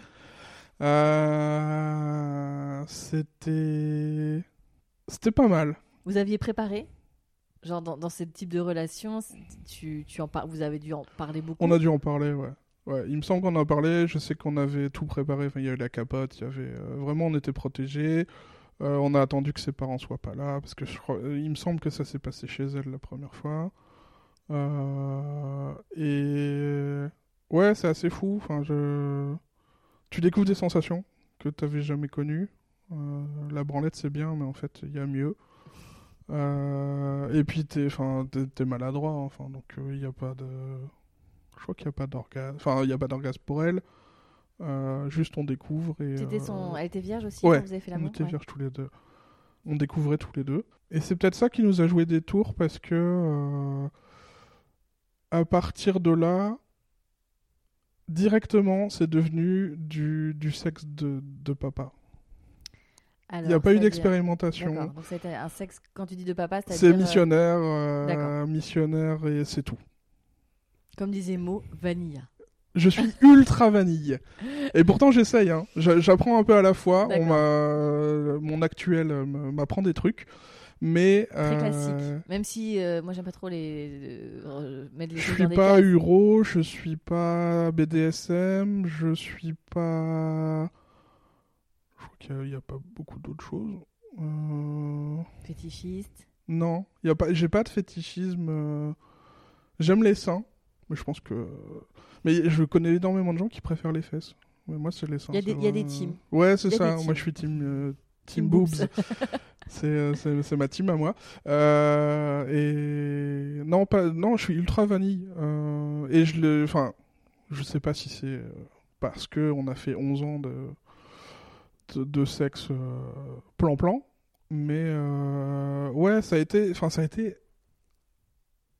Euh, C'était. C'était pas mal. Vous aviez préparé Genre dans, dans ce type de relation, tu, tu en par... vous avez dû en parler beaucoup? On a dû en parler, ouais. Ouais, il me semble qu'on en a parlé. Je sais qu'on avait tout préparé. Enfin, il y avait la capote, il y avait euh, vraiment, on était protégés. Euh, on a attendu que ses parents soient pas là parce que je crois, il me semble que ça s'est passé chez elle la première fois. Euh, et ouais, c'est assez fou. Enfin, je, tu découvres des sensations que tu n'avais jamais connues. Euh, la branlette c'est bien, mais en fait il y a mieux. Euh, et puis t'es, t'es maladroit. Enfin, donc euh, il n'y a pas de, je crois qu'il n'y a pas d'orgasme. Enfin, il n'y a pas d'orgasme pour elle. Euh, juste on découvre et. Euh, son... Elle était vierge aussi ouais, quand vous avez fait on l'amour était Ouais. vierges tous les deux. On découvrait tous les deux. Et c'est peut-être ça qui nous a joué des tours parce que euh, à partir de là, directement, c'est devenu du, du sexe de, de papa. Il n'y a pas eu d'expérimentation. C'était un sexe quand tu dis de papa, C'est euh, missionnaire, euh, missionnaire et c'est tout. comme disait Mo, vanilla. Je suis ultra vanille. Et pourtant, j'essaye. Hein. J'a- J'apprends un peu à la fois. On Mon actuel euh, m'apprend des trucs. Mais. Très euh, classique. Même si euh, moi j'aime pas trop les euh, mettre les Je suis pas. Uro, je suis pas BDSM, je suis pas. Je crois qu'il n'y a, pas beaucoup d'autres choses. Fétichiste. Non, il y a pas. J'ai pas de fétichisme. J'aime les seins, mais je pense que. Mais je connais énormément de gens qui préfèrent les fesses. Mais moi, c'est les seins. Il y a des- y a teams. Ouais, c'est ça. Moi, je suis team. Team, boobs. c'est, euh, c'est, ma team à moi. Euh, et non, pas, non, je suis ultra vanille. Euh, et je le, enfin, je sais pas si c'est parce que on a fait 11 ans de de, de sexe euh, plan-plan, mais euh, ouais, ça a été, enfin, ça a été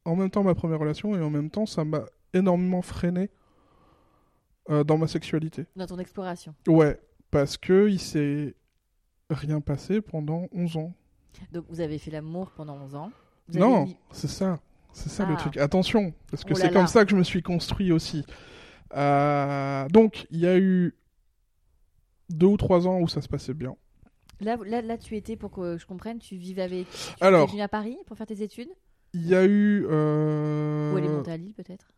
en même temps ma première relation et en même temps ça m'a énormément freiné euh, dans ma sexualité. Dans ton exploration. Ouais, parce que il s'est rien passé pendant 11 ans. Donc vous avez fait l'amour pendant 11 ans. Vous Non, mis- c'est ça. C'est ça le Ah. truc. Attention, parce que Oh c'est comme ça que je me suis construit aussi. Euh, donc, il y a eu deux ou trois ans où ça se passait bien. Là, là, là, tu étais, pour que je comprenne, tu vivais avec. Tu Alors. es venu à Paris pour faire tes études? Il y a eu... euh, Ou aller monter à Lille peut-être?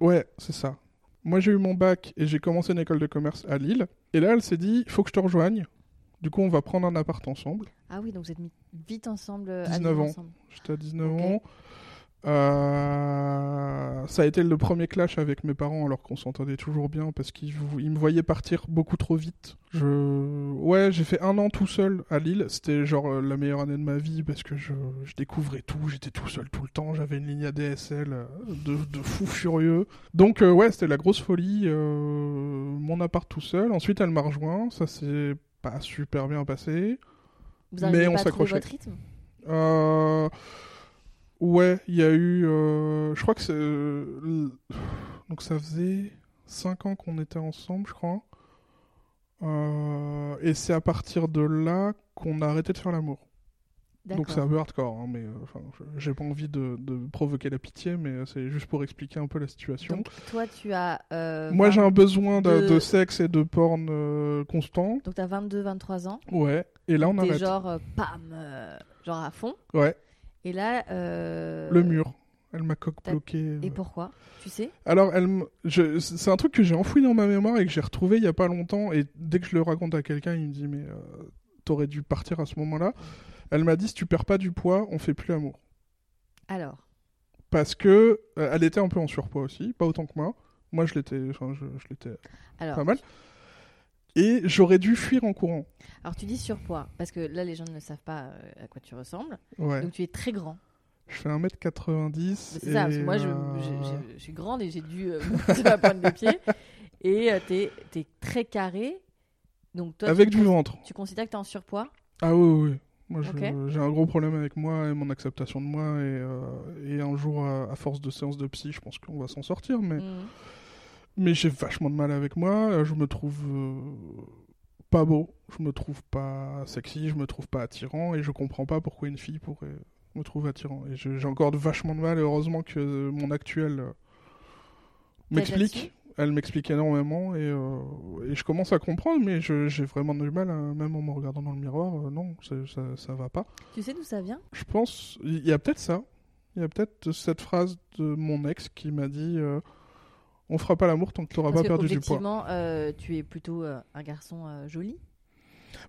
Ouais, c'est ça. Moi, j'ai eu mon bac et j'ai commencé une école de commerce à Lille. Et là, elle s'est dit, il faut que je te rejoigne. Du coup, on va prendre un appart ensemble. Ah oui, donc vous êtes mis vite ensemble. à 19 vivre ans. J'étais à 19 Ok. ans. Euh, ça a été le premier clash avec mes parents alors qu'on s'entendait toujours bien parce qu'ils me voyaient partir beaucoup trop vite. Je... Ouais, j'ai fait un an tout seul à Lille. C'était genre euh, la meilleure année de ma vie parce que je, je découvrais tout. J'étais tout seul tout le temps. J'avais une ligne ADSL euh, de, de fou furieux. Donc euh, ouais, c'était la grosse folie. euh, mon appart tout seul. Ensuite, elle m'a rejoint. Ça s'est pas super bien passé. Vous Mais on s'accrochait. rythme? Euh, Ouais, il y a eu. euh, Je crois que c'est. euh, Donc ça faisait 5 ans qu'on était ensemble, je crois. Euh, Et c'est à partir de là qu'on a arrêté de faire l'amour. Donc c'est un peu hardcore, hein, mais euh, enfin, j'ai pas envie de, de provoquer la pitié, mais c'est juste pour expliquer un peu la situation. Donc toi, tu as. euh, Moi j'ai 20 un besoin de, sexe et de porn euh, constant. Donc t'as 22, 23 ans. Ouais, et là on T'es arrête. genre, euh, pam, euh, genre à fond. Ouais, Et là. euh, le mur. Elle m'a coque bloqué. Et euh. pourquoi? Tu sais? Alors, elle, m- je- c'est un truc que j'ai enfoui dans ma mémoire et que j'ai retrouvé il y a pas longtemps. Et dès que je le raconte à quelqu'un, il me dit mais euh, t'aurais dû partir à ce moment-là. Elle m'a dit si tu perds pas du poids, on fait plus l'amour. Alors? Parce que euh, elle était un peu en surpoids aussi, pas autant que moi. Moi, je l'étais, enfin, je, je l'étais Alors, pas mal. Et j'aurais dû fuir en courant. alors tu dis surpoids, parce que là les gens ne savent pas euh, à quoi tu ressembles. Ouais. Donc tu es très grand. Je fais 1m90. C'est ça, parce que moi je, je- je- je suis grande et j'ai dû euh, monter la pointe des pieds. Et euh, t'es es très carré. Donc toi, Avec tu, du ventre. tu considères que t'es en surpoids? Ah oui, oui. Moi, j'ai un gros problème avec moi et mon acceptation de moi. Et, euh, et un jour, à, à force de séances de psy, je pense qu'on va s'en sortir. Mais, Mhm. mais j'ai vachement de mal avec moi. Euh, Je me trouve euh, pas beau. Je me trouve pas sexy. Je me trouve pas attirant. Et je comprends pas pourquoi une fille pourrait me trouver attirant. Et j'ai encore de vachement de mal. Et heureusement que mon actuel m'explique. Elle m'explique énormément et, euh, et je commence à comprendre, mais j'ai vraiment du mal, à- même en me regardant dans le miroir, euh, non, ça, ça va pas. Tu sais d'où ça vient? Je pense, il y a peut-être ça, il y a peut-être cette phrase de mon ex qui m'a dit euh, On fera pas l'amour tant que tu n'auras pas perdu du poids. objectivement, euh, tu es plutôt un garçon joli.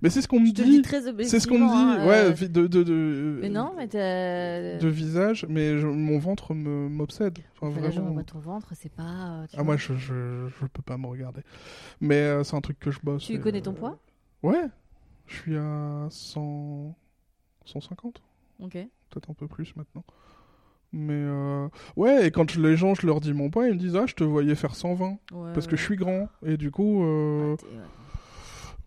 Mais c'est ce qu'on me dit, c'est ce qu'on me dit, hein, ouais, euh, de, de, de, Mais non, mais t'as. de visage, mais je- mon ventre m'obsède. Enfin, Enfin, vraiment. ton ventre, c'est pas. euh, Ah, moi, je, je, je peux pas me regarder. Mais euh, c'est un truc que je bosse. Tu et, connais ton poids? Ouais, je suis à 100... 150, Ok. peut-être un peu plus maintenant. Mais euh, ouais, et quand les gens, je leur dis mon poids, ils me disent Ah, je te voyais faire 120. Ouais, Parce que je suis grand. Et du coup, euh, Ouais,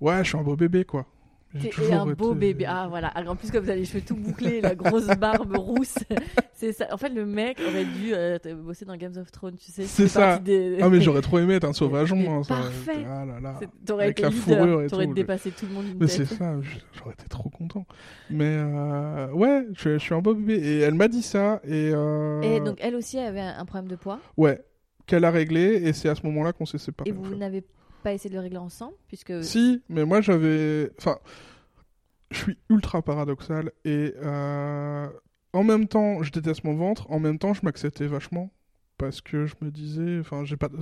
ouais. je suis un beau bébé, quoi. J'ai toujours un beau bébé. Ah voilà. En plus, comme vous avez les cheveux tout bouclés, la grosse barbe rousse, c'est ça. En fait, le mec aurait dû euh, bosser dans Games of Thrones, tu sais. C'est ça. Des... Ah mais j'aurais trop aimé être un sauvageon. Hein, ça parfait. été- Ah là là. T'aurais Avec été la fourrure leader. et T'aurais tout, dépassé tout le monde Mais c'est ça, j'aurais été trop content. Mais euh, ouais, je, je suis un beau bébé. Et elle m'a dit ça. Et, euh, Et donc, elle aussi avait un problème de poids? Ouais, qu'elle a réglé. Et c'est à ce moment-là qu'on s'est séparés. Et vous n'avez pas essayé de le régler ensemble puisque Si, mais moi j'avais. Enfin, je suis ultra paradoxal. Et euh, en même temps, je déteste mon ventre. En même temps, je m'acceptais vachement. Parce que je me disais. Enfin, j'ai pas. de-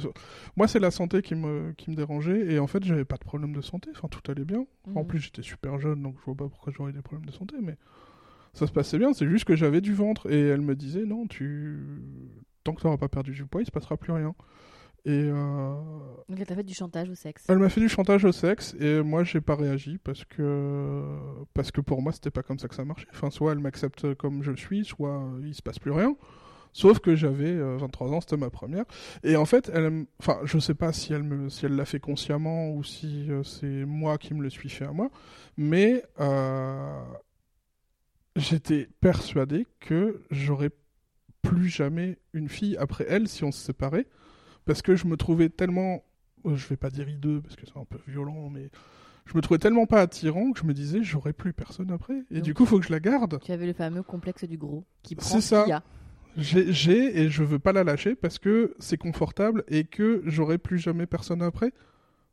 Moi, c'est la santé qui me, qui me dérangeait. Et en fait, j'avais pas de problème de santé. Enfin, tout allait bien. En Mhm. plus, j'étais super jeune, donc je vois pas pourquoi j'aurais des problèmes de santé, mais ça se passait bien. C'est juste que j'avais du ventre et elle me disait non, tu tant que tu n'auras pas perdu du poids, il se passera plus rien. Et euh, donc elle t'a fait du chantage au sexe. elle m'a fait du chantage au sexe et moi j'ai pas réagi parce que parce que pour moi c'était pas comme ça que ça marchait. Enfin, soit elle m'accepte comme je suis, soit euh, il se passe plus rien. Sauf que j'avais euh, 23 ans, c'était ma première. Et en fait, elle, enfin, je sais pas si elle me, si elle l'a fait consciemment ou si euh, c'est moi qui me le suis fait à moi, mais euh, j'étais persuadé que j'aurais plus jamais une fille après elle si on se séparait, parce que je me trouvais tellement, euh, je vais pas dire hideux parce que c'est un peu violent, mais je me trouvais tellement pas attirant que je me disais j'aurais plus personne après. Et Donc- du coup, faut que je la garde. Tu avais le fameux complexe du gros qui prend C'est ce ça. qu'il y a. J'ai et je veux pas la lâcher parce que c'est confortable et que j'aurai plus jamais personne après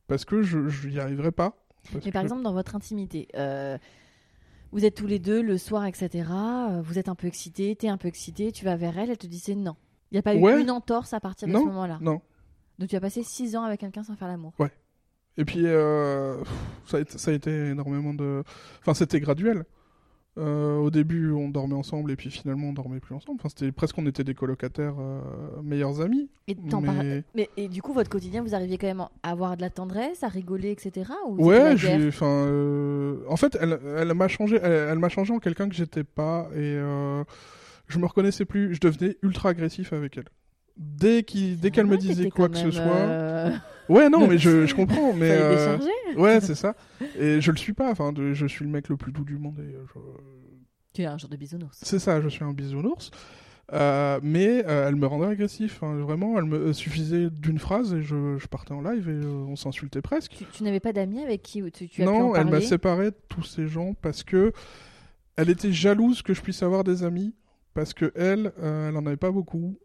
parce que je je y arriverai pas. Mais par que- exemple, dans votre intimité, euh, vous êtes tous les deux le soir, etc. euh, Vous êtes un peu excité, t'es un peu excité, tu vas vers elle, elle te disait non. Il n'y a pas Ouais. eu une entorse à partir de Non. ce moment-là. non. Donc tu as passé six ans avec quelqu'un sans faire l'amour. Et puis euh, ça, a été, ça a été énormément de. Enfin, c'était graduel. Euh, au début, on dormait ensemble et puis finalement, on dormait plus ensemble. Enfin, c'était presque on était des colocataires euh, meilleurs amis. Et, Mais- parles- mais, et du coup, votre quotidien, vous arriviez quand même à avoir de la tendresse, à rigoler, etc. Ou Ouais, j'ai. Enfin, euh, en fait, elle, elle m'a changé. Elle, elle m'a changé en quelqu'un que j'étais pas et je me reconnaissais plus. Je devenais ultra agressif avec elle. Dès qu'elle me disait quoi que ce soit. euh, Ouais, non, mais je, je comprends. Mais euh, ouais, c'est ça. Et je le suis pas. Enfin, de- je suis le mec le plus doux du monde. Et euh, je- Tu es un genre de bisounours. C'est ça. Je suis un bisounours. Euh, mais euh, elle me rendait agressif. hein. Vraiment, elle me euh, suffisait d'une phrase et je, je partais en live et euh, on s'insultait presque. Tu, tu n'avais pas d'amis avec qui tu, tu as pu non, en elle m'a séparé de tous ces gens parce que elle était jalouse que je puisse avoir des amis parce que elle, euh, elle en avait pas beaucoup.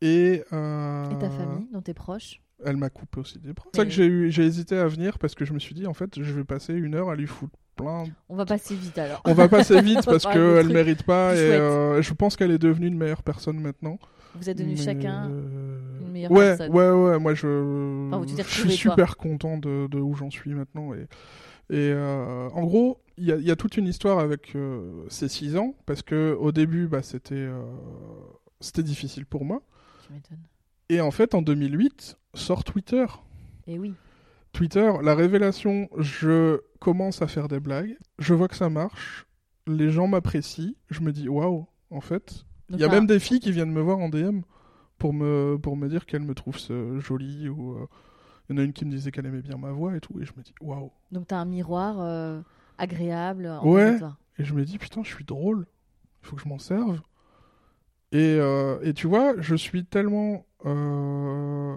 Et, euh, Et ta famille, dont tes proches? Elle m'a coupé aussi des bras. C'est ça que j'ai eu, j'ai hésité à venir parce que je me suis dit en fait, je vais passer une heure à lui foutre plein. On va passer vite alors. On va passer vite parce qu'elle trucs mérite pas et euh, je pense qu'elle est devenue une meilleure personne maintenant. Vous êtes devenus Mais, chacun euh, une meilleure ouais, personne. Ouais, ouais, moi je, Enfin, suis super content de, de où j'en suis maintenant. Et, et en gros, il y a, il y a toute une histoire avec euh, ces 6 ans parce que au début, bah, c'était euh, c'était difficile pour moi. Tu m'étonnes. Et en fait, en 2008, sort Twitter. Et oui. Twitter, la révélation, je commence à faire des blagues, je vois que ça marche, les gens m'apprécient, je me dis waouh, en fait, il y a même des filles qui viennent me voir en DM pour me, pour me dire qu'elles me trouvent jolie ou euh, il y en a une qui me disait qu'elle aimait bien ma voix et tout et je me dis waouh. Donc t'as un miroir euh, agréable en Ouais. Et je me dis putain, je suis drôle, il faut que je m'en serve. Et, euh, et tu vois, je suis tellement euh,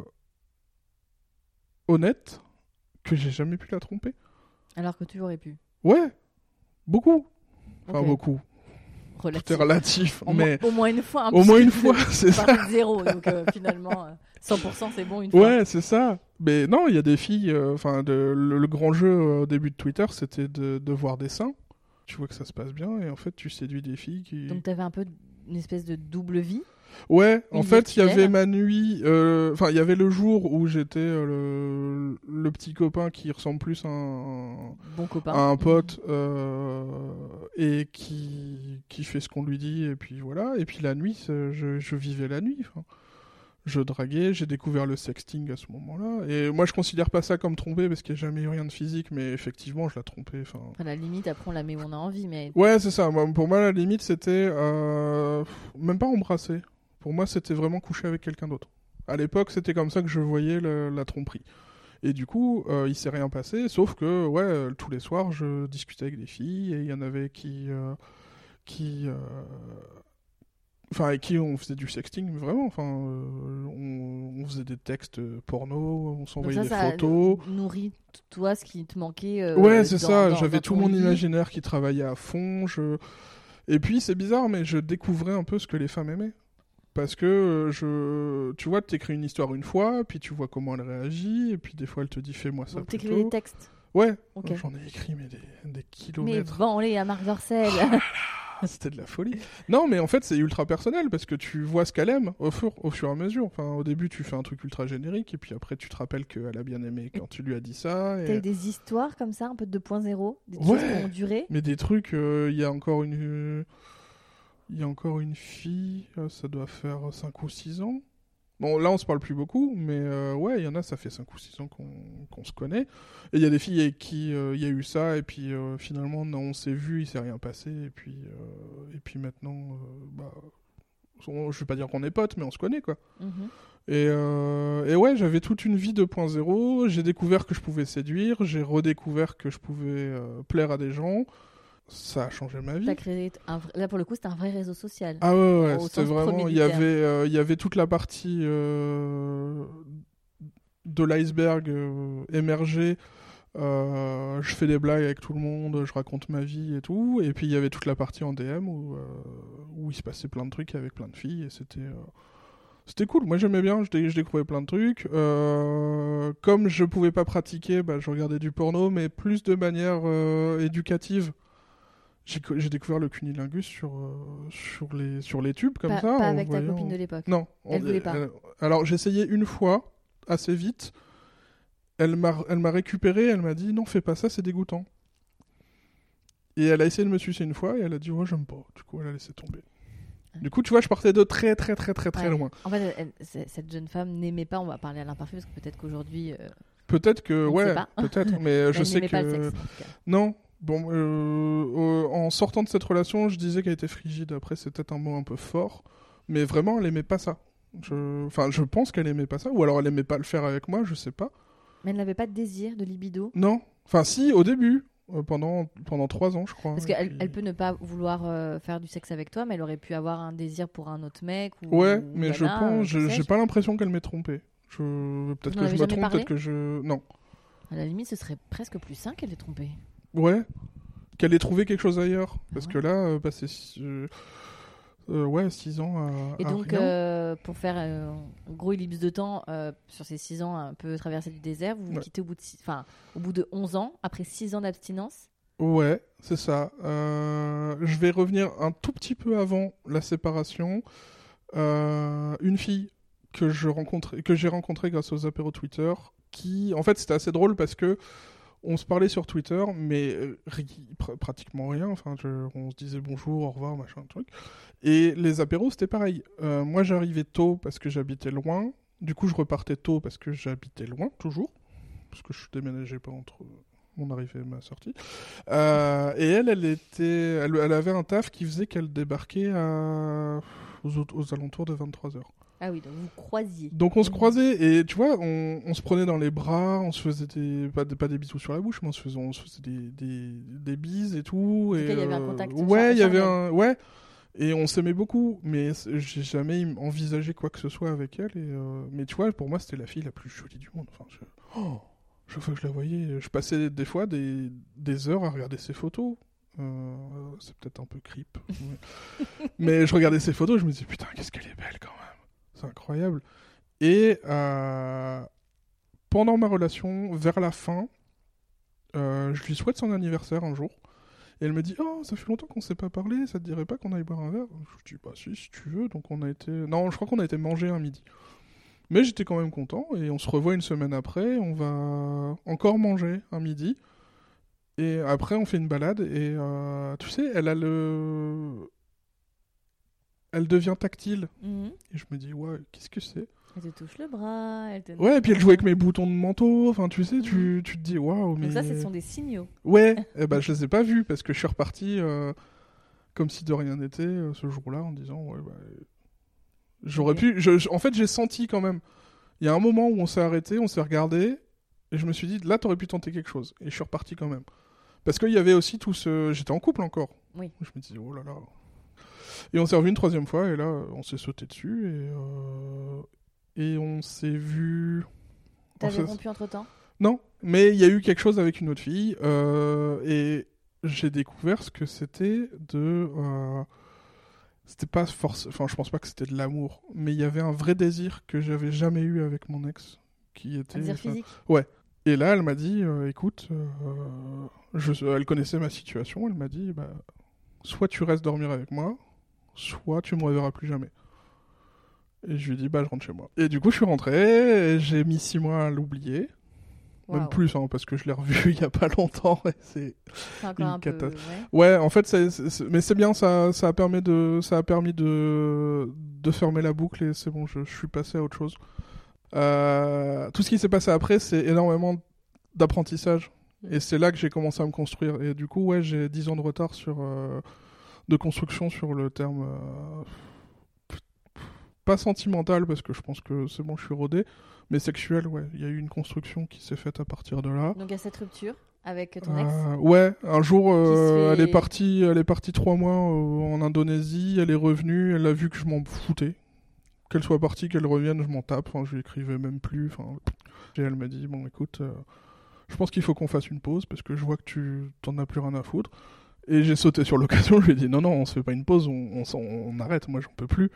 honnête que j'ai jamais pu la tromper. Alors que tu aurais pu. Ouais, beaucoup. Enfin beaucoup. Tout Relatif. est relatif, Au, mais moins, au moins une fois. hein, au moins une fois, c'est ça. zéro. Donc euh, finalement, euh, 100% c'est bon une fois. Ouais, c'est ça. Mais non, il y a des filles. euh, Enfin, le, le grand jeu euh, au début de Twitter, c'était de, de voir des seins. Tu vois que ça se passe bien et en fait, tu séduis des filles qui. Donc t'avais un peu une espèce de double vie. Ouais, en fait, il y avait ma nuit. euh, Enfin, il y avait le jour où j'étais euh, le, le petit copain qui ressemble plus à un, Bon copain. à un pote euh, et qui, qui fait ce qu'on lui dit et puis voilà et puis la nuit je, je vivais la nuit. Je draguais j'ai découvert le sexting à ce moment-là et moi je considère pas ça comme tromper parce qu'il n'y a jamais eu rien de physique mais effectivement je la trompais enfin à la limite, après on la met où on a envie, mais ouais c'est ça Moi, pour moi la limite c'était euh, même pas embrasser pour moi c'était vraiment coucher avec quelqu'un d'autre à l'époque c'était comme ça que je voyais le- la tromperie Et du coup, euh, il s'est rien passé, sauf que, ouais, euh, tous les soirs, je discutais avec des filles, et il y en avait qui. euh, qui. euh, Enfin, avec qui on faisait du sexting, vraiment. Enfin, euh, on, on faisait des textes porno, on s'envoyait ça, des ça photos. nourrit t- toi ce qui te manquait. euh, Ouais, c'est ça. J'avais tout mon imaginaire qui travaillait à fond. Je... Et puis, c'est bizarre, mais je découvrais un peu ce que les femmes aimaient. Parce que euh, je, tu vois, t'écris une histoire une fois, puis tu vois comment elle réagit, et puis des fois elle te dit fais-moi ça Donc plutôt. des textes? Ouais, j'en ai écrit mais des, des Mais kilomètres. banlé à Marc Dorcel. C'était de la folie. Non, mais en fait, c'est ultra personnel parce que tu vois ce qu'elle aime au fur, au fur et à mesure. Enfin, au début, tu fais un truc ultra générique et puis après, tu te rappelles qu'elle a bien aimé quand tu lui as dit ça. et- T'as eu des histoires comme ça, un peu de 2.0 Des Ouais. choses qui ont duré? Mais des trucs, euh, il y a encore une. Il y a encore une fille, euh, ça doit faire 5 ou 6 ans. Bon, là, on se parle plus beaucoup, mais euh, ouais, il y en a, ça fait 5 ou 6 ans qu'on qu'on se connaît. Et il y a des filles avec qui euh, il y a eu ça, et puis euh, finalement, non, on s'est vu, il s'est rien passé, et puis, et puis maintenant, bah, on- je vais pas dire qu'on est potes, mais on se connaît, quoi. Mhm. Et, et ouais, j'avais toute une vie 2.0. J'ai découvert que je pouvais séduire. J'ai redécouvert que je pouvais plaire à des gens. Ça a changé ma vie. T'as créé un vrai- Là, pour le coup, c'était un vrai réseau social. Ah ouais, ouais, c'était vraiment. Il y avait, euh, il y avait toute la partie euh, de l'iceberg euh, émergé. Euh, je fais des blagues avec tout le monde, je raconte ma vie et tout. Et puis il y avait toute la partie en DM où, où il se passait plein de trucs avec plein de filles et c'était. C'était cool, moi j'aimais bien, je, dé- je découvrais plein de trucs. Euh, comme je pouvais pas pratiquer, bah, je regardais du porno, mais plus de manière euh, éducative. J'ai co- j'ai découvert le cunilingus sur, euh, sur, les, sur les tubes, comme pas ça. pas avec ta copine de l'époque. Non. Elle on- voulait pas. alors j'ai essayé une fois, assez vite. Elle m'a récupéré, elle m'a dit non, fais pas ça, c'est dégoûtant. Et elle a essayé de me sucer une fois et elle a dit ouais, j'aime pas. Du coup, elle a laissé tomber. Du coup, tu vois, je partais de très très très très très Ouais. loin. En fait, elle- cette jeune femme n'aimait pas, on va parler à l'imparfait, parce que peut-être qu'aujourd'hui, euh, Peut-être que On ouais, peut-être, mais euh, je sais que pas le sexe. en tout cas. non. Bon, euh, euh, en sortant de cette relation, je disais qu'elle était frigide. Après, c'est peut-être un mot un peu fort, mais vraiment, elle aimait pas ça. Je... Enfin, je pense qu'elle aimait pas ça, ou alors elle aimait pas le faire avec moi, je sais pas. Mais elle n'avait pas de désir, de libido? Non. Enfin, si, au début, euh, pendant pendant trois ans, je crois. Parce qu'elle puis- elle peut ne pas vouloir euh, faire du sexe avec toi, mais elle aurait pu avoir un désir pour un autre mec. Ou, Ouais, ou mais je pense, j'ai pas l'impression qu'elle m'ait trompé. Je peut-être que je me trompe, peut-être que je non. À la limite, ce serait presque plus sain qu'elle ait trompé. Ouais. Qu'elle ait trouvé quelque chose ailleurs. Parce ouais. que là, euh, bah, c'est euh, euh, ouais, 6 ans à. Et à donc, euh, pour faire euh, un gros ellipse de temps, sur ces 6 ans un peu traversés du désert, vous vous Ouais. quittez au bout, de six- au bout de 11 ans, après 6 ans d'abstinence? Ouais, c'est ça. Je vais revenir un tout petit peu avant la séparation. Une fille que je rencontrais, que j'ai rencontrée grâce aux apéros Twitter, qui, en fait, c'était assez drôle parce que on se parlait sur Twitter, mais euh, pr- pratiquement rien. Enfin, on se disait bonjour, au revoir, machin, truc. Et les apéros, c'était pareil. Euh, moi, j'arrivais tôt parce que j'habitais loin. Du coup, je repartais tôt parce que j'habitais loin, toujours. Parce que je déménageais pas entre mon arrivée et ma sortie. Euh, et elle, elle avait un taf qui faisait qu'elle débarquait aux alentours de 23h. Ah oui, donc vous croisiez. Donc on se Mhm. croisait et tu vois, on, on se prenait dans les bras, on se faisait des, pas, des- pas des bisous sur la bouche, mais on se faisait, on se faisait des, des, des bises et tout. tout et, cas, il y avait un euh, contact Ouais, il y avait un, ouais. Et on s'aimait beaucoup, mais j'ai jamais envisagé quoi que ce soit avec elle. Et, euh, mais tu vois, pour moi, c'était la fille la plus jolie du monde. Enfin, je... oh, chaque fois que je la voyais, je passais des fois des, des heures à regarder ses photos. Euh, c'est peut-être un peu creep. mais... mais je regardais ses photos, je me disais, putain, qu'est-ce qu'elle est belle quand même. Incroyable. Et euh, pendant ma relation, vers la fin, euh, je lui souhaite son anniversaire un jour. Et elle me dit Oh, ça fait longtemps qu'on s'est pas parlé, ça te dirait pas qu'on aille boire un verre? Je dis Bah, si, si tu veux. Donc, on a été. Non, je crois qu'on a été manger un midi. Mais j'étais quand même content. Et on se revoit une semaine après. On va encore manger un midi. Et après, on fait une balade. Et euh, tu sais, elle a le. Elle devient tactile. Mhm. Et je me dis Ouais, qu'est-ce que c'est? Elle te touche le bras. Elle te... Ouais, et puis elle jouait avec mes boutons de manteau. Enfin, tu sais, tu, tu te dis Waouh, mais. Donc ça, ce sont des signaux. Ouais, eh ben, je les ai pas vus parce que je suis reparti euh, comme si de rien n'était euh, ce jour-là en disant ouais bah, j'aurais pu. je- je- en fait, j'ai senti quand même. Il y a un moment où on s'est arrêté, on s'est regardé Et je me suis dit, là, t'aurais pu tenter quelque chose. Et je suis reparti quand même. Parce qu'il y avait aussi tout ce. J'étais en couple encore. Oui. Je me disais, oh là là. Et on s'est revu une troisième fois, et là, on s'est sauté dessus, et, euh, et on s'est vu. T'avais rompu entre temps? Non, mais il y a eu quelque chose avec une autre fille, euh, et j'ai découvert ce que c'était de. euh, C'était pas force. Enfin, je pense pas que c'était de l'amour, mais il y avait un vrai désir que j'avais jamais eu avec mon ex, qui était. Un désir physique? Et là, elle m'a dit, euh, écoute, euh, je, elle connaissait ma situation, elle m'a dit, bah, soit tu restes dormir avec moi, soit tu me reverras plus jamais. Et je lui ai dit, bah, je rentre chez moi. Et du coup, je suis rentré, j'ai mis six mois à l'oublier. Même plus, hein, parce que je l'ai revu il y a pas longtemps. et c'est... Une un peu. ouais. Ouais, en fait, mais c'est bien, ça, ça a permis de, ça a permis de, de fermer la boucle et c'est bon, je, je suis passé à autre chose. Euh, tout ce qui s'est passé après, c'est énormément d'apprentissage et c'est là que j'ai commencé à me construire. Et du coup, ouais, j'ai 10 ans de retard sur euh, de construction sur le terme euh, pas sentimental parce que je pense que c'est bon, je suis rodé, mais sexuel. Ouais, il y a eu une construction qui s'est faite à partir de là. Donc, a cette rupture avec ton ex. Euh, ouais, un jour, euh, fait- elle est partie, elle est partie trois mois euh, en Indonésie. Elle est revenue, elle a vu que je m'en foutais, qu'elle soit partie, qu'elle revienne, je m'en tape. Enfin, je lui écrivais même plus. Enfin, et elle m'a dit bon, écoute, je pense qu'il faut qu'on fasse une pause parce que je vois que tu t'en as plus rien à foutre. Et j'ai sauté sur l'occasion. Je lui ai dit non, non, on se fait pas une pause, on, on, on arrête. Moi, j'en peux plus.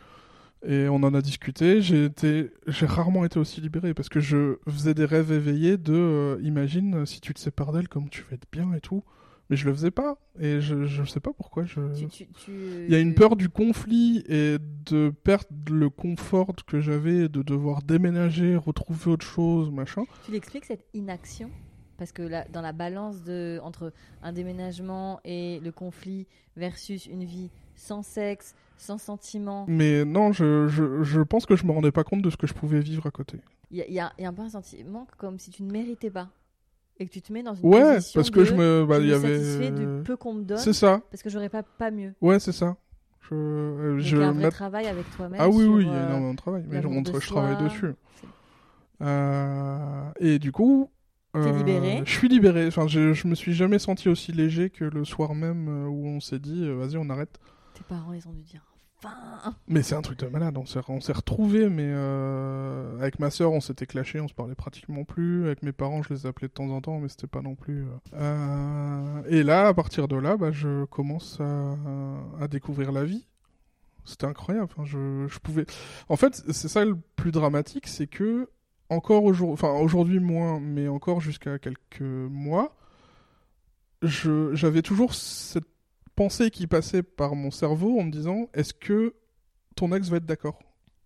Et on en a discuté. J'ai été, j'ai rarement été aussi libéré parce que je faisais des rêves éveillés de, euh, imagine euh, si tu te sépares d'elle, comme tu vas être bien et tout. Mais je le faisais pas. Et je, je sais pas pourquoi. Je... Tu- tu- tu- Il y a une peur du conflit et de perdre le confort que j'avais, de devoir déménager, retrouver autre chose, machin. Tu l'expliques cette inaction? Parce que là, dans la balance de, entre un déménagement et le conflit versus une vie sans sexe, sans sentiment, Mais non, je, je, je pense que je me rendais pas compte de ce que je pouvais vivre à côté. il y, a- il y a, il y a un peu un sentiment comme si tu ne méritais pas. Et que tu te mets dans une Ouais, position parce que de, je me. Bah, je y me avait. du peu qu'on me donne C'est ça. parce que j'aurais pas, pas mieux. Ouais, c'est ça. Je, euh, Donc, je y a un vrai travail avec toi-même. Ah oui, sur, oui, il y a euh, énormément de travail. Mais je, je travaille dessus. Euh, et du coup. T'es libéré Je suis libéré. Enfin, je, je me suis jamais senti aussi léger que le soir même euh, où on s'est dit, euh, vas-y, on arrête. Tes parents, ils ont dû dire enfin. Mais c'est un truc de malade. On s'est, on s'est retrouvés, mais euh, avec ma sœur, on s'était clashé, on se parlait pratiquement plus. Avec mes parents, je les appelais de temps en temps, mais c'était pas non plus. euh. Euh, et là, à partir de là, bah, je commence à, à découvrir la vie. C'était incroyable. Enfin, je, je pouvais. En fait, c'est ça le plus dramatique, c'est que encore aujourd'hui, enfin aujourd'hui moins, mais encore jusqu'à quelques mois, j'avais toujours cette pensée qui passait par mon cerveau en me disant est-ce que ton ex va être d'accord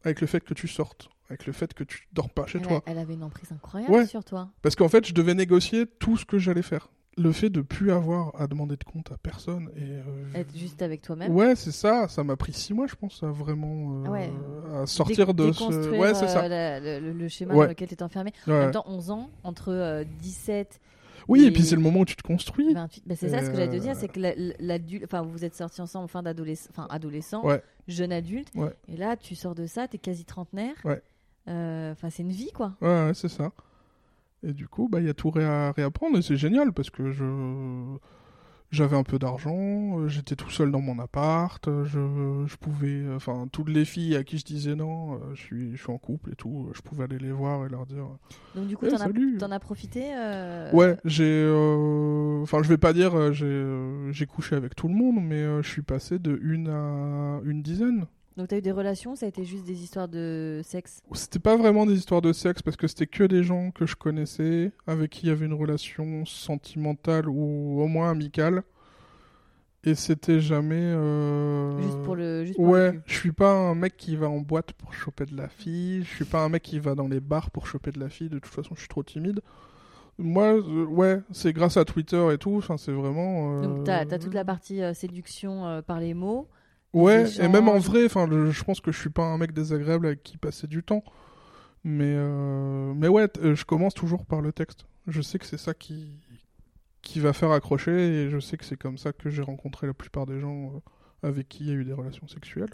avec le fait que tu sortes, avec le fait que tu dors pas chez Elle, toi? elle avait une emprise incroyable Ouais. sur toi. Parce qu'en fait, je devais négocier tout ce que j'allais faire. Le fait de plus avoir à demander de compte à personne et euh, Être juste avec toi-même. ouais, c'est ça. Ça m'a pris six mois, je pense, à vraiment euh, ouais. à sortir Dé- de ce. Ouais, c'est euh, ça. la- le, schéma Ouais. dans lequel tu es enfermé. En Ouais. même temps, 11 ans, entre euh, 17 Oui, et... et- puis c'est le moment où tu te construis. 28. bah, c'est ça ce que j'allais te Euh, dire, c'est que la- l'adulte, enfin, vous êtes sortis ensemble en fin d'adolescent, enfin, adolescent, jeune adulte, Ouais. et là, tu sors de ça, tu es quasi trentenaire. Ouais. Euh, Enfin, c'est une vie, quoi. Ouais, ouais, c'est ça. Et du coup, bah, il y a tout à réapprendre et c'est génial parce que je j'avais un peu d'argent, euh, j'étais tout seul dans mon appart, euh, je, je pouvais, euh, enfin, toutes les filles à qui je disais non, je suis, je suis en couple et tout, je pouvais aller les voir et leur dire. Donc, du coup, Eh, t'en as, profité euh, Ouais, j'ai, euh, enfin, je vais pas dire, j'ai, j'ai couché avec tout le monde, mais je suis passé de une à une dizaine. Donc, t'as eu des relations, ça a été juste des histoires de sexe? C'était pas vraiment des histoires de sexe parce que c'était que des gens que je connaissais, avec qui il y avait une relation sentimentale ou au moins amicale. Et c'était jamais. euh, Juste pour le, juste pour le Ouais, cul. je suis pas un mec qui va en boîte pour choper de la fille. Je suis pas un mec qui va dans les bars pour choper de la fille. De toute façon, je suis trop timide. Moi, euh, ouais, c'est grâce à Twitter et tout. C'est vraiment. euh, Donc, t'as as toute la partie séduction par les mots. Ouais, et même en vrai, enfin, le- je pense que je suis pas un mec désagréable avec qui passer du temps. Mais, euh, mais ouais, euh, je commence toujours par le texte. Je sais que c'est ça qui, qui va faire accrocher, et je sais que c'est comme ça que j'ai rencontré la plupart des gens euh, avec qui il y a eu des relations sexuelles.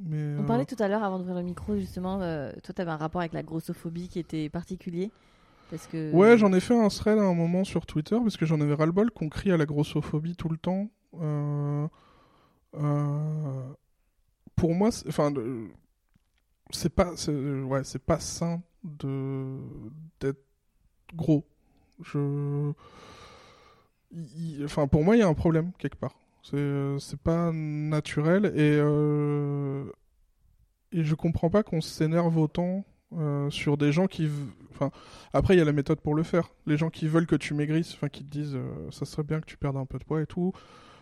Mais, On euh, parlait tout à l'heure, avant d'ouvrir le micro, justement, euh, toi, tu avais un rapport avec la grossophobie qui était particulier. Parce que... Ouais, j'en ai fait un thread à un moment sur Twitter parce que j'en avais ras-le-bol qu'on crie à la grossophobie tout le temps. Euh, pour moi, enfin, c'est pas, ouais, c'est pas sain de d'être gros. Enfin, pour moi, il y a un problème quelque part. C'est, euh, c'est pas naturel et euh, et je comprends pas qu'on s'énerve autant euh, sur des gens qui, enfin, après il y a la méthode pour le faire. Les gens qui veulent que tu maigrisses, enfin, qui te disent, euh, ça serait bien que tu perdes un peu de poids et tout.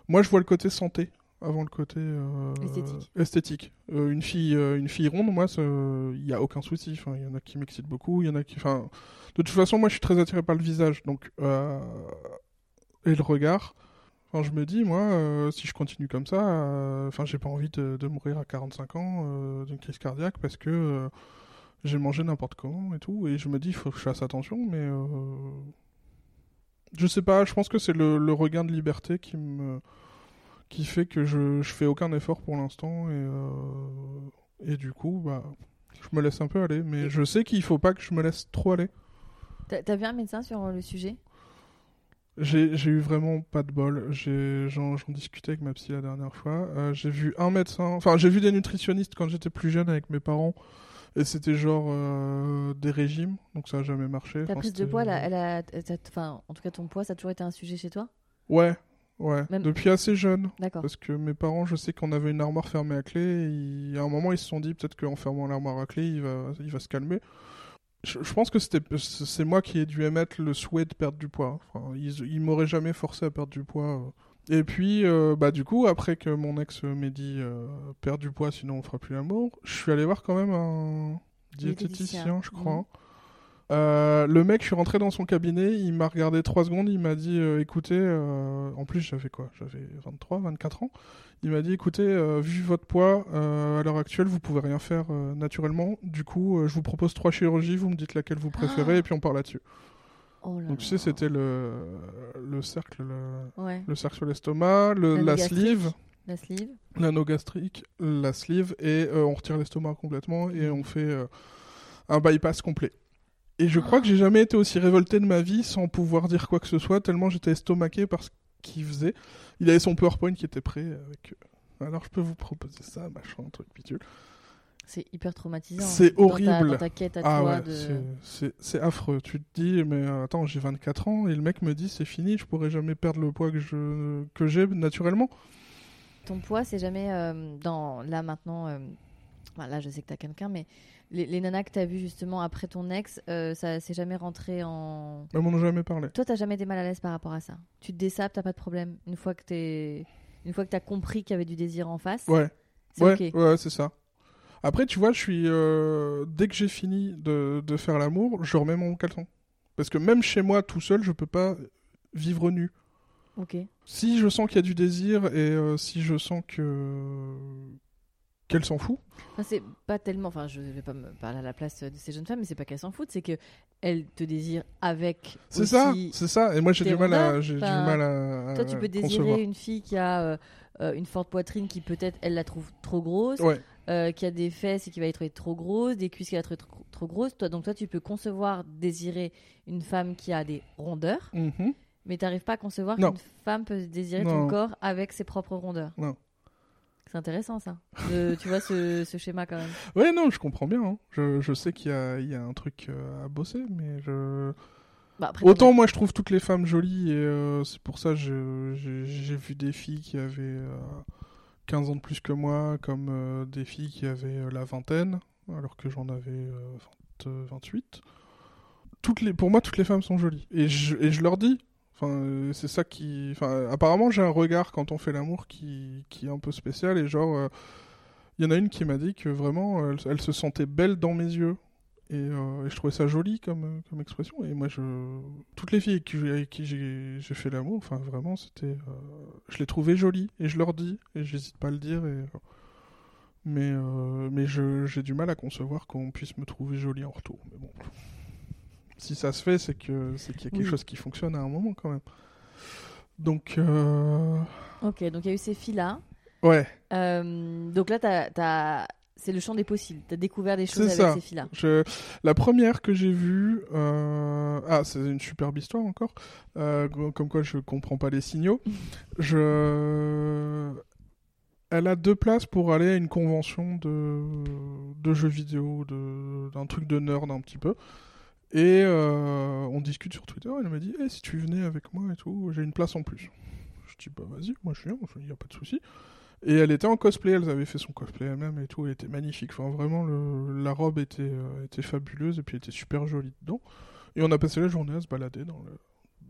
Moi, je vois le côté santé avant le côté euh, Esthétique. esthétique. Euh, une fille, euh, une fille ronde, moi, il y a aucun souci. Enfin, il y en a qui m'excitent beaucoup, il y en a qui, enfin, de toute façon, moi, je suis très attiré par le visage, donc et le regard. Enfin, je me dis, moi, si je continue comme ça, enfin, j'ai pas envie de, de mourir à 45 ans d'une crise cardiaque parce que j'ai mangé n'importe comment et tout. Et je me dis, il faut que je fasse attention, mais je sais pas. Je pense que c'est le, le regain de liberté qui me qui fait que je, je fais aucun effort pour l'instant et euh, et du coup, bah, je me laisse un peu aller. Mais je sais qu'il faut pas que je me laisse trop aller. T'as vu un médecin sur le sujet? J'ai eu vraiment pas de bol. J'en discutais avec ma psy la dernière fois. Euh, j'ai vu un médecin, enfin j'ai vu des nutritionnistes quand j'étais plus jeune avec mes parents. Et c'était genre euh, des régimes, donc ça a jamais marché. Ta Enfin, prise de poids, a, elle a- enfin, en tout cas ton poids, ça a toujours été un sujet chez toi? Ouais, ouais. Même- Depuis assez jeune. D'accord. Parce que mes parents, je sais qu'on avait une armoire fermée à clé. Et ils- à un moment, ils se sont dit peut-être qu'en fermant l'armoire à clé, il va, il va se calmer. Je, je pense que c'était, c'est moi qui ai dû émettre le souhait de perdre du poids. Enfin, ils, ils m'auraient jamais forcé à perdre du poids. euh. Et puis, euh, bah du coup, après que mon ex m'ait dit euh, perdre du poids, sinon on fera plus l'amour, je suis allé voir quand même un diététicien, je crois. Mhm. Euh, le mec, je suis rentré dans son cabinet, il m'a regardé 3 secondes, il m'a dit euh, écoutez, euh, en plus j'avais quoi? J'avais 23, 24 ans. Il m'a dit écoutez, vu votre poids, à l'heure actuelle, vous pouvez rien faire naturellement. Du coup, je vous propose trois chirurgies, vous me dites laquelle vous préférez Ah. et puis on parle là-dessus. Oh là Donc tu sais, c'était le, le cercle, le, Ouais. le cercle sur l'estomac, le- la sleeve, La sleeve. l'anneau gastrique, la sleeve, et on retire l'estomac complètement et on fait un bypass complet. Et je crois que j'ai jamais été aussi révolté de ma vie sans pouvoir dire quoi que ce soit, tellement j'étais estomaqué par ce qu'il faisait. Il avait son PowerPoint qui était prêt avec. euh, Alors je peux vous proposer ça, machin, truc pitule. C'est hyper traumatisant. C'est Dans ta- horrible. Dans ta quête à Ah toi ouais, de. c'est- affreux. Tu te dis, mais euh, attends, j'ai 24 ans et le mec me dit c'est fini, je pourrai jamais perdre le poids que je que j'ai naturellement. Ton poids, c'est jamais euh, dans là maintenant. euh, enfin, là, je sais que t'as quelqu'un, mais les, les nanas que t'as vues justement après ton ex, euh, ça c'est jamais rentré en. Ils m'en ont jamais parlé. Toi, t'as jamais été mal à l'aise par rapport à ça? Tu te désapes, t'as pas de problème. Une fois que t'es, une fois que t'as compris qu'il y avait du désir en face, Ouais. c'est ouais, ok. ouais, c'est ça. Après, tu vois, je suis euh, dès que j'ai fini de, de faire l'amour, je remets mon caleçon. Parce que même chez moi, tout seul, je peux pas vivre nu. Ok. Si je sens qu'il y a du désir et euh, si je sens que qu'elle s'en fout, Enfin, c'est pas tellement. Enfin, je vais pas me parler à la place de ces jeunes femmes, mais c'est pas qu'elles s'en foutent, c'est que elles te désirent avec. c'est ça, c'est ça. Et moi, j'ai du mal à, j'ai du mal à. Toi, tu peux désirer concevoir. une fille qui a euh, euh, une forte poitrine qui peut-être elle la trouve trop grosse, Ouais. euh, qui a des fesses et qui va être trop grosse, des cuisses qui va être trop, trop grosses. Toi, donc toi, tu peux concevoir désirer une femme qui a des rondeurs, Mhm. mais tu n'arrives pas à concevoir qu'une femme peut désirer Non. ton corps avec ses propres rondeurs. Non. C'est intéressant ça. De- tu vois ce, ce schéma quand même. Ouais, non, je comprends bien. hein. Je, je sais qu'il y a, il y a un truc euh, à bosser, mais je. Bah, après, Autant moi je trouve toutes les femmes jolies et euh, c'est pour ça j'ai vu des filles qui avaient euh, 15 ans de plus que moi, comme euh, des filles qui avaient euh, la vingtaine, alors que j'en avais euh, 20, euh, 28. Toutes les, pour moi, toutes les femmes sont jolies. Et je, et je leur dis. Enfin, euh, c'est ça qui. Enfin, apparemment, j'ai un regard quand on fait l'amour qui, qui est un peu spécial. Et genre, euh, il y en a une qui m'a dit que vraiment, elle, se sentait belle dans mes yeux. Et, euh, je trouvais ça joli comme, comme expression. Et moi, je... toutes les filles avec qui, j'ai- fait l'amour, enfin vraiment, c'était, euh, je les trouvais jolies. Et je leur dis, et j'hésite pas à le dire. Euh, mais euh, mais j'ai du mal à concevoir qu'on puisse me trouver jolie en retour. Mais bon, si ça se fait, c'est que c'est qu'il y a quelque Oui. chose qui fonctionne à un moment quand même. Donc, euh, Ok, donc il y a eu ces filles-là. ouais. Euh, donc là, t'as as c'est le champ des possibles. T'as découvert des choses avec ça. ces filles-là. Je... La première que j'ai vue, euh, ah, c'est une superbe histoire encore, comme quoi je comprends pas les signaux. je... Elle a deux places pour aller à une convention de, de jeux vidéo, de... d'un truc de nerd un petit peu. Et euh, on discute sur Twitter, elle m'a dit Eh, si tu venais avec moi et tout, j'ai une place en plus. Je dis bah vas-y, moi je viens, il n'y a pas de souci. Et elle était en cosplay, elle avait fait son cosplay elle-même et tout, elle était magnifique. Enfin, vraiment, la robe était, euh, était fabuleuse et puis elle était super jolie dedans. Et on a passé la journée à se balader dans le,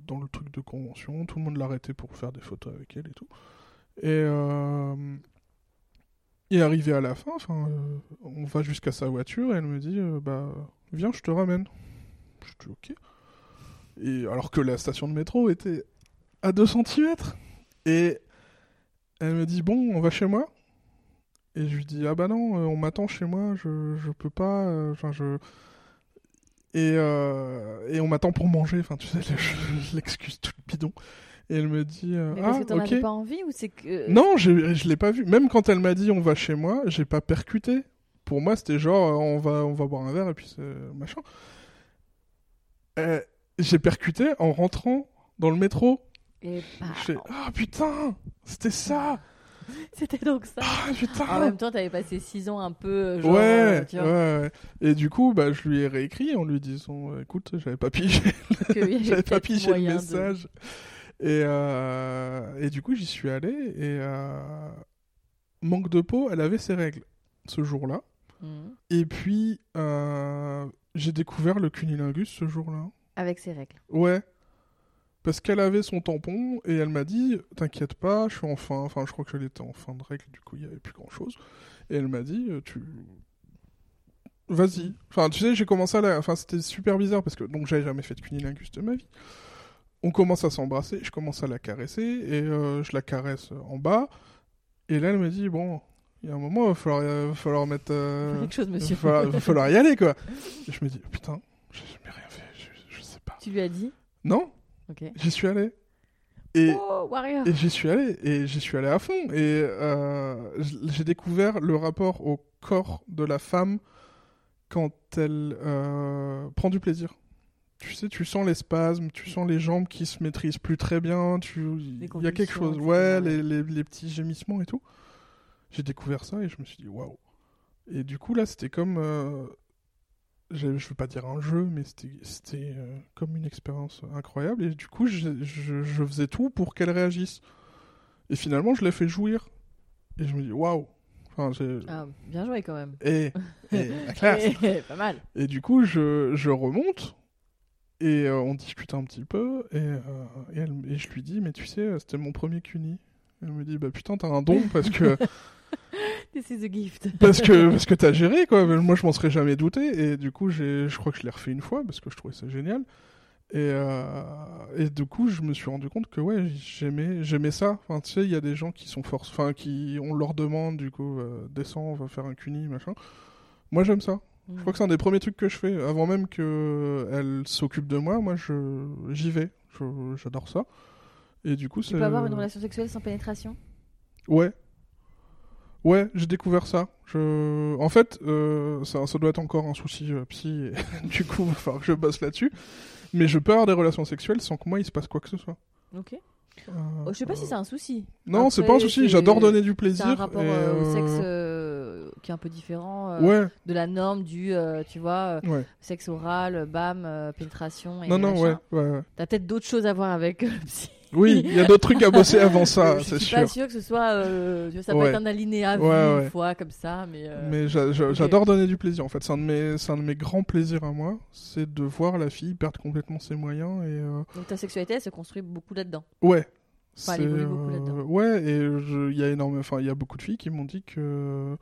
dans le truc de convention. Tout le monde l'arrêtait pour faire des photos avec elle et tout. Et, euh, et arrivé à la fin, enfin, euh, on va jusqu'à sa voiture et elle me dit Bah, viens, je te ramène. Je dis Ok. Et alors que la station de métro était à 2 cm. Et elle me dit bon, on va chez moi. Et je lui dis ah bah non, euh, on m'attend chez moi, je je peux pas, euh, enfin je et euh, et on m'attend pour manger, enfin tu sais le- l'excuse toute bidon. Et elle me dit euh, Mais parce ah que t'en avais pas envie ou c'est que. Non, je je l'ai pas vu. Même quand elle m'a dit on va chez moi, j'ai pas percuté. Pour moi, c'était genre on va on va boire un verre et puis c'est machin. Euh, j'ai percuté en rentrant dans le métro. Et bah, ah putain, c'était ça. c'était donc ça. Ah putain. En même temps, t'avais passé 6 ans un peu. euh, Genre, Ouais, euh, tu ouais, vois, ouais. Et du coup, bah, je lui ai réécrit en lui disant, écoute, j'avais pas pigé, j'avais pas pigé le de- message. Et, euh, et du coup, j'y suis allé et euh, manque de peau, elle avait ses règles ce jour-là. Mhm. Et puis, j'ai découvert le cunilingus ce jour-là. Avec ses règles. Ouais. Parce qu'elle avait son tampon et elle m'a dit T'inquiète pas, je suis en fin. Enfin, je crois qu'elle était en fin de règle, du coup, il n'y avait plus grand chose. Et elle m'a dit euh, Tu. Vas-y. Enfin, tu sais, j'ai commencé à la. Enfin, c'était super bizarre parce que donc j'avais jamais fait de cunilingus de ma vie. On commence à s'embrasser, je commence à la caresser et euh, je la caresse en bas. Et là, elle me dit Bon, il y a un moment, il va falloir, va falloir mettre. euh, Quelque chose, il monsieur. va falloir, va falloir y aller, quoi. Et je me dis Putain, j'ai jamais rien fait, je, je sais pas. Tu lui as dit? Non, Ok. J'y suis allé. Et, Oh, Warrior et j'y suis allé. Et j'y suis allé à fond. Et euh, j'ai découvert le rapport au corps de la femme quand elle euh, prend du plaisir. Tu sais, tu sens les spasmes, tu sens les jambes qui se maîtrisent plus très bien. Tu... Il y a quelque chose. Ouais, ouais. les, les, les petits gémissements et tout. J'ai découvert ça et je me suis dit waouh. Et du coup, là, c'était comme. euh, je je veux pas dire un jeu, mais c'était euh, comme une expérience incroyable. Et du coup, je, je, je faisais tout pour qu'elle réagisse. Et finalement, je l'ai fait jouir. Et je me dis, waouh! Enfin, Ah, bien joué quand même. et, et la classe! pas mal. Et du coup, je, je remonte. Et euh, on discute un petit peu. Et, euh, et, elle- et je lui dis, mais tu sais, c'était mon premier cuni. Elle me dit, bah putain, t'as un don parce que. This is a gift. parce que parce que t'as géré quoi. Moi je m'en serais jamais douté. Et du coup j'ai je crois que je l'ai refait une fois parce que je trouvais ça génial. Et euh, et du coup je me suis rendu compte que ouais j'aimais j'aimais ça. Enfin tu sais il y a des gens qui sont force enfin qui on leur demande du coup euh, descends on va faire un cuni machin. Moi j'aime ça. Je crois que c'est un des premiers trucs que je fais. Avant même que elle s'occupe de moi moi je j'y vais. Je- j'adore ça. Et du coup Tu c'est peux avoir une relation sexuelle sans pénétration? Ouais. Ouais, j'ai découvert ça. Je... En fait, euh, ça, ça doit être encore un souci euh, psy, et du coup, il va falloir que je bosse là-dessus. Mais je peux avoir des relations sexuelles sans que moi il se passe quoi que ce soit. Ok. Euh, Oh, je sais pas si c'est un souci. Non, c'est pas un souci, c'est- j'adore donner du C'est plaisir. un rapport et, euh, au sexe qui est un peu différent Ouais, de la norme du, tu vois, ouais. sexe oral, bam, pénétration et Non, non, ouais, machin. ouais, ouais. T'as peut-être d'autres choses à voir avec le psy. Oui, il y a d'autres trucs à bosser avant ça, je c'est suis sûr. pas sûre que ce soit. euh, tu vois, ça peut être un alinéa Ouais, une fois comme ça, mais. euh, Mais j'adore donner du plaisir en fait. C'est un, de mes- c'est un de mes grands plaisirs à moi. C'est de voir la fille perdre complètement ses moyens et. euh, Donc ta sexualité, elle se construit beaucoup là-dedans. Ouais. Enfin, elle évolue beaucoup euh, là-dedans. Ouais, et je- il y a énormément, enfin, il y a beaucoup de filles qui m'ont dit que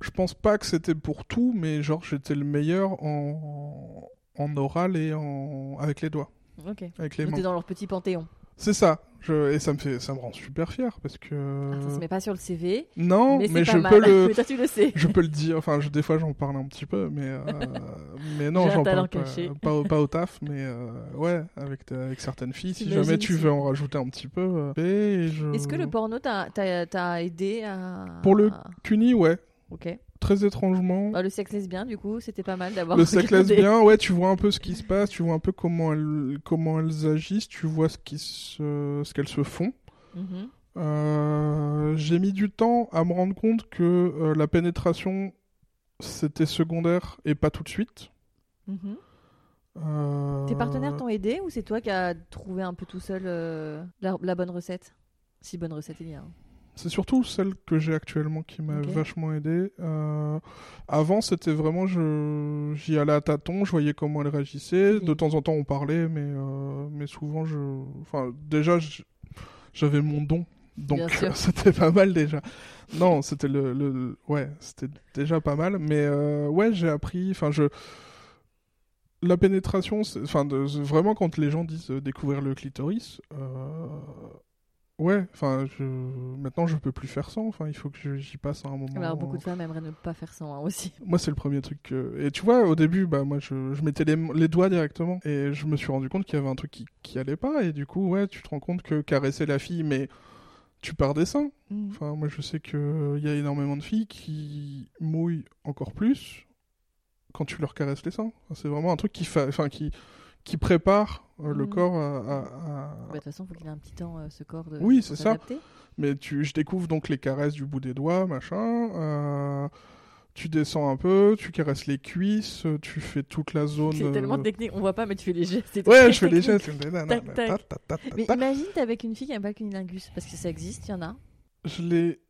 je pense pas que c'était pour tout, mais genre j'étais le meilleur en en oral et en avec les doigts, Ok. avec les mains. dans leur petit panthéon. C'est ça. Je... Et ça me fait, ça me rend super fier parce que Ah, ça se met pas sur le CV, non, mais, mais, je peux le, Mais toi, tu le sais. je peux le dire. Enfin, je- des fois j'en parle un petit peu, mais euh, mais non, j'en parle pas, caché. pas, au- pas au taf, mais euh, ouais, avec ta- avec certaines filles. Si jamais tu veux en rajouter un petit peu, euh, je... Est-ce que le porno t'a aidé à. Pour le- Cuni, ouais. Ok. Très étrangement. Bah, le sexe lesbien, du coup, c'était pas mal d'avoir. Le sexe lesbien, ouais, tu vois un peu ce qui se passe, tu vois un peu comment elles, comment elles agissent, tu vois ce qui se, ce qu'elles se font. Mhm. Euh, j'ai mis du temps à me rendre compte que euh, la pénétration c'était secondaire et pas tout de suite. Mhm. Euh, Tes partenaires t'ont aidé ou c'est toi qui as trouvé un peu tout seul la, la bonne recette? Si bonne recette il y a. hein. C'est surtout celle que j'ai actuellement qui m'a vachement aidé. Euh, avant, c'était vraiment, je, j'y allais à tâtons, je voyais comment elle réagissait. De temps en temps, on parlait, mais, euh, mais souvent, je, enfin, déjà, j'avais mon don, donc euh, c'était pas mal déjà. Non, c'était le, le- ouais, c'était déjà pas mal, mais euh, ouais, j'ai appris, enfin, je. La pénétration, enfin, vraiment, quand les gens disent découvrir le clitoris, Ouais, enfin, je... maintenant je peux plus faire sans. Enfin, il faut que j'y passe à un moment. Alors beaucoup de femmes aimeraient ne pas faire ça hein, aussi. Moi, c'est le premier truc. que- Et tu vois, au début, bah moi, je, je mettais les, les doigts directement et je me suis rendu compte qu'il y avait un truc qui, qui allait pas. Et du coup, ouais, tu te rends compte que caresser la fille, mais tu pars des seins. Mhm. Enfin, moi, je sais que il y a énormément de filles qui mouillent encore plus quand tu leur caresses les seins. Enfin, c'est vraiment un truc qui, fa... enfin, qui, qui prépare euh, le Mhm. corps à- Bah, De toute façon, il faut qu'il ait un petit temps, euh, ce corps, de Oui, c'est ça. Mais tu, je découvre donc les caresses du bout des doigts, machin. euh, tu descends un peu, tu caresses les cuisses, tu fais toute la zone. C'est tellement technique, on voit pas, mais tu fais les gestes. Ouais, je fais les gestes. Mais imagine, t'es avec une fille qui aime pas le cunilingus, parce que ça existe, il y en a. Je l'ai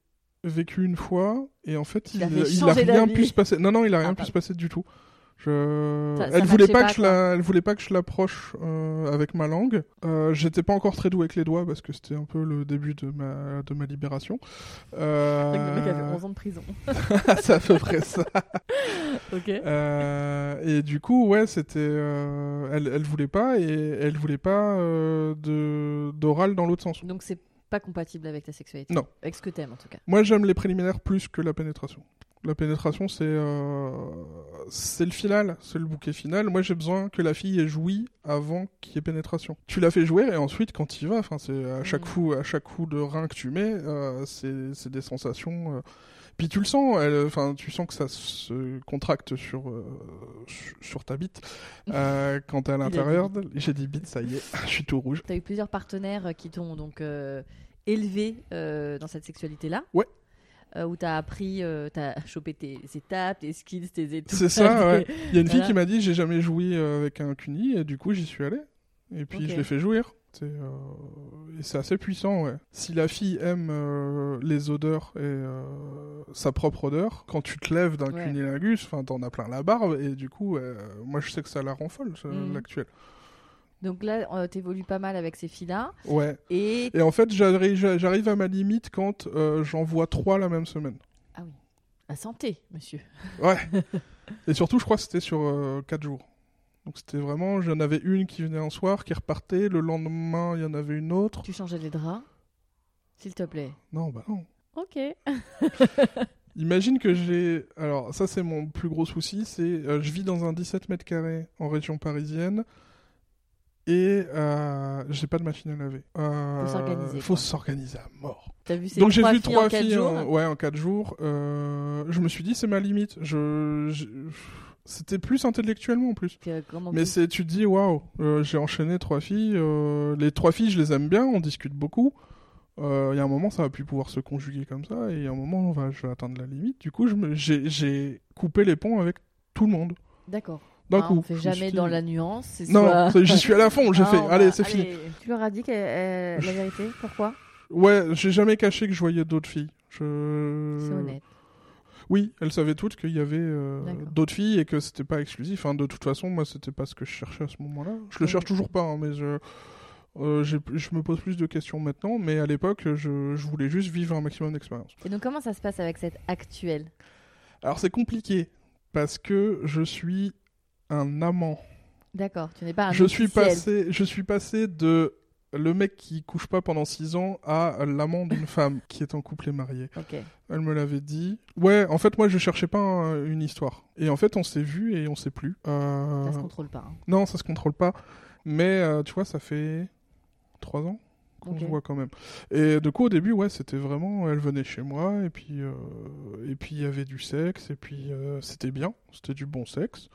vécu une fois et en fait, il, Il a fait il a changer rien pu se passer. Non, non, il a rien Ah, pu se passer du tout. Je... Ça- ça elle voulait pas, pas, que je la, elle voulait pas que je l'approche euh, avec ma langue. Euh, J'étais pas encore très doué avec les doigts parce que c'était un peu le début de ma de ma libération. Euh... Le mec a fait 11 ans de prison. c'est à peu près ça. Euh, et du coup, ouais, c'était. elle, elle voulait pas et elle voulait pas de d'oral dans l'autre sens. Donc c'est pas compatible avec ta sexualité. Non. Avec ce que t'aimes en tout cas. Moi, j'aime les préliminaires plus que la pénétration. La pénétration, c'est euh, c'est le final, c'est le bouquet final. Moi, j'ai besoin que la fille ait joui avant qu'il y ait pénétration. Tu la fais jouer et ensuite, quand il va, enfin, c'est à chaque Mhm. coup, à chaque coup de rein que tu mets, euh, c'est des sensations. euh, Puis tu le sens, enfin, tu sens que ça se contracte sur sur- ta bite quand t'es à l'intérieur. J'ai dit bite, ça y est, je suis tout rouge. T'as eu plusieurs partenaires qui t'ont donc élevé dans cette sexualité-là? Ouais. Euh, où t'as appris, euh, t'as chopé tes étapes, tes skills, tes étoiles. C'est ça, ouais. Il y a une fille Voilà. qui m'a dit j'ai jamais joui euh, avec un cuni et du coup j'y suis allé. Et puis je l'ai fait jouir. C'est euh, et c'est assez puissant, ouais. Si la fille aime euh, les odeurs et sa propre odeur, quand tu te lèves d'un Ouais. cunilingus, enfin t'en as plein la barbe et du coup, moi je sais que ça la rend folle, Mhm. l'actuel. Donc là, euh, t'évolues pas mal avec ces filles-là. Ouais. Et Et en fait, j'arrive à ma limite quand euh, j'en vois trois la même semaine. la santé, monsieur. Ouais. Et surtout, je crois que c'était sur 4 jours. Donc c'était vraiment, j'en avais une qui venait un soir, qui repartait, le lendemain il y en avait une autre. Tu changeais les draps, s'il te plaît. Non, bah non. Ok. Imagine que j'ai... Alors ça c'est mon plus gros souci, c'est euh, je vis dans un 17 mètres carrés en région parisienne et euh, j'ai pas de machine à laver. Euh, Faut s'organiser, Faut quoi. s'organiser à mort. T'as vu ces Donc j'ai trois vu filles trois en quatre filles jours en... Ouais, en 4 jours. Euh, Je me suis dit c'est ma limite. Je... je- C'était plus intellectuellement en plus. Euh, Mais tu- c'est, tu te dis, waouh, euh, j'ai enchaîné trois filles. euh, les trois filles, je les aime bien, on discute beaucoup. Euh, Il y a un moment, ça va plus pouvoir se conjuguer comme ça, et il y a un moment, on va, je vais atteindre la limite. Du coup, me- j'ai coupé les ponts avec tout le monde. D'accord. D'un Ah, coup. on fait jamais dans la nuance. Non, soit- j'y suis à la fond, j'ai Ah, fait, allez, va- c'est fini. Tu leur as dit que, euh, la vérité Pourquoi? Ouais, j'ai jamais caché que je voyais d'autres filles. Je... C'est honnête. Oui, elles savaient toutes qu'il y avait euh, d'autres filles et que c'était pas exclusif. Enfin, de toute façon, moi, c'était pas ce que je cherchais à ce moment-là. Je le cherche toujours pas, hein, mais je, euh, je me pose plus de questions maintenant. Mais à l'époque, je, je voulais juste vivre un maximum d'expérience. Et donc, comment ça se passe avec cette actuelle? Alors, c'est compliqué parce que je suis un amant. D'accord, tu n'es pas un je suis passé, je suis passé de le mec qui couche pas pendant 6 ans à l'amant d'une femme qui est en couple et mariée. Elle me l'avait dit. Ouais, en fait, moi, je cherchais pas un- une histoire. Et en fait, on s'est vu et on s'est plus. Euh, Ça se contrôle pas. hein. Non, ça se contrôle pas. Mais euh, tu vois, ça fait 3 ans qu'on se voit quand même. Et du coup, au début, ouais, c'était vraiment, elle venait chez moi, et puis, euh, et puis il y avait du sexe, et puis euh, c'était bien, c'était du bon sexe.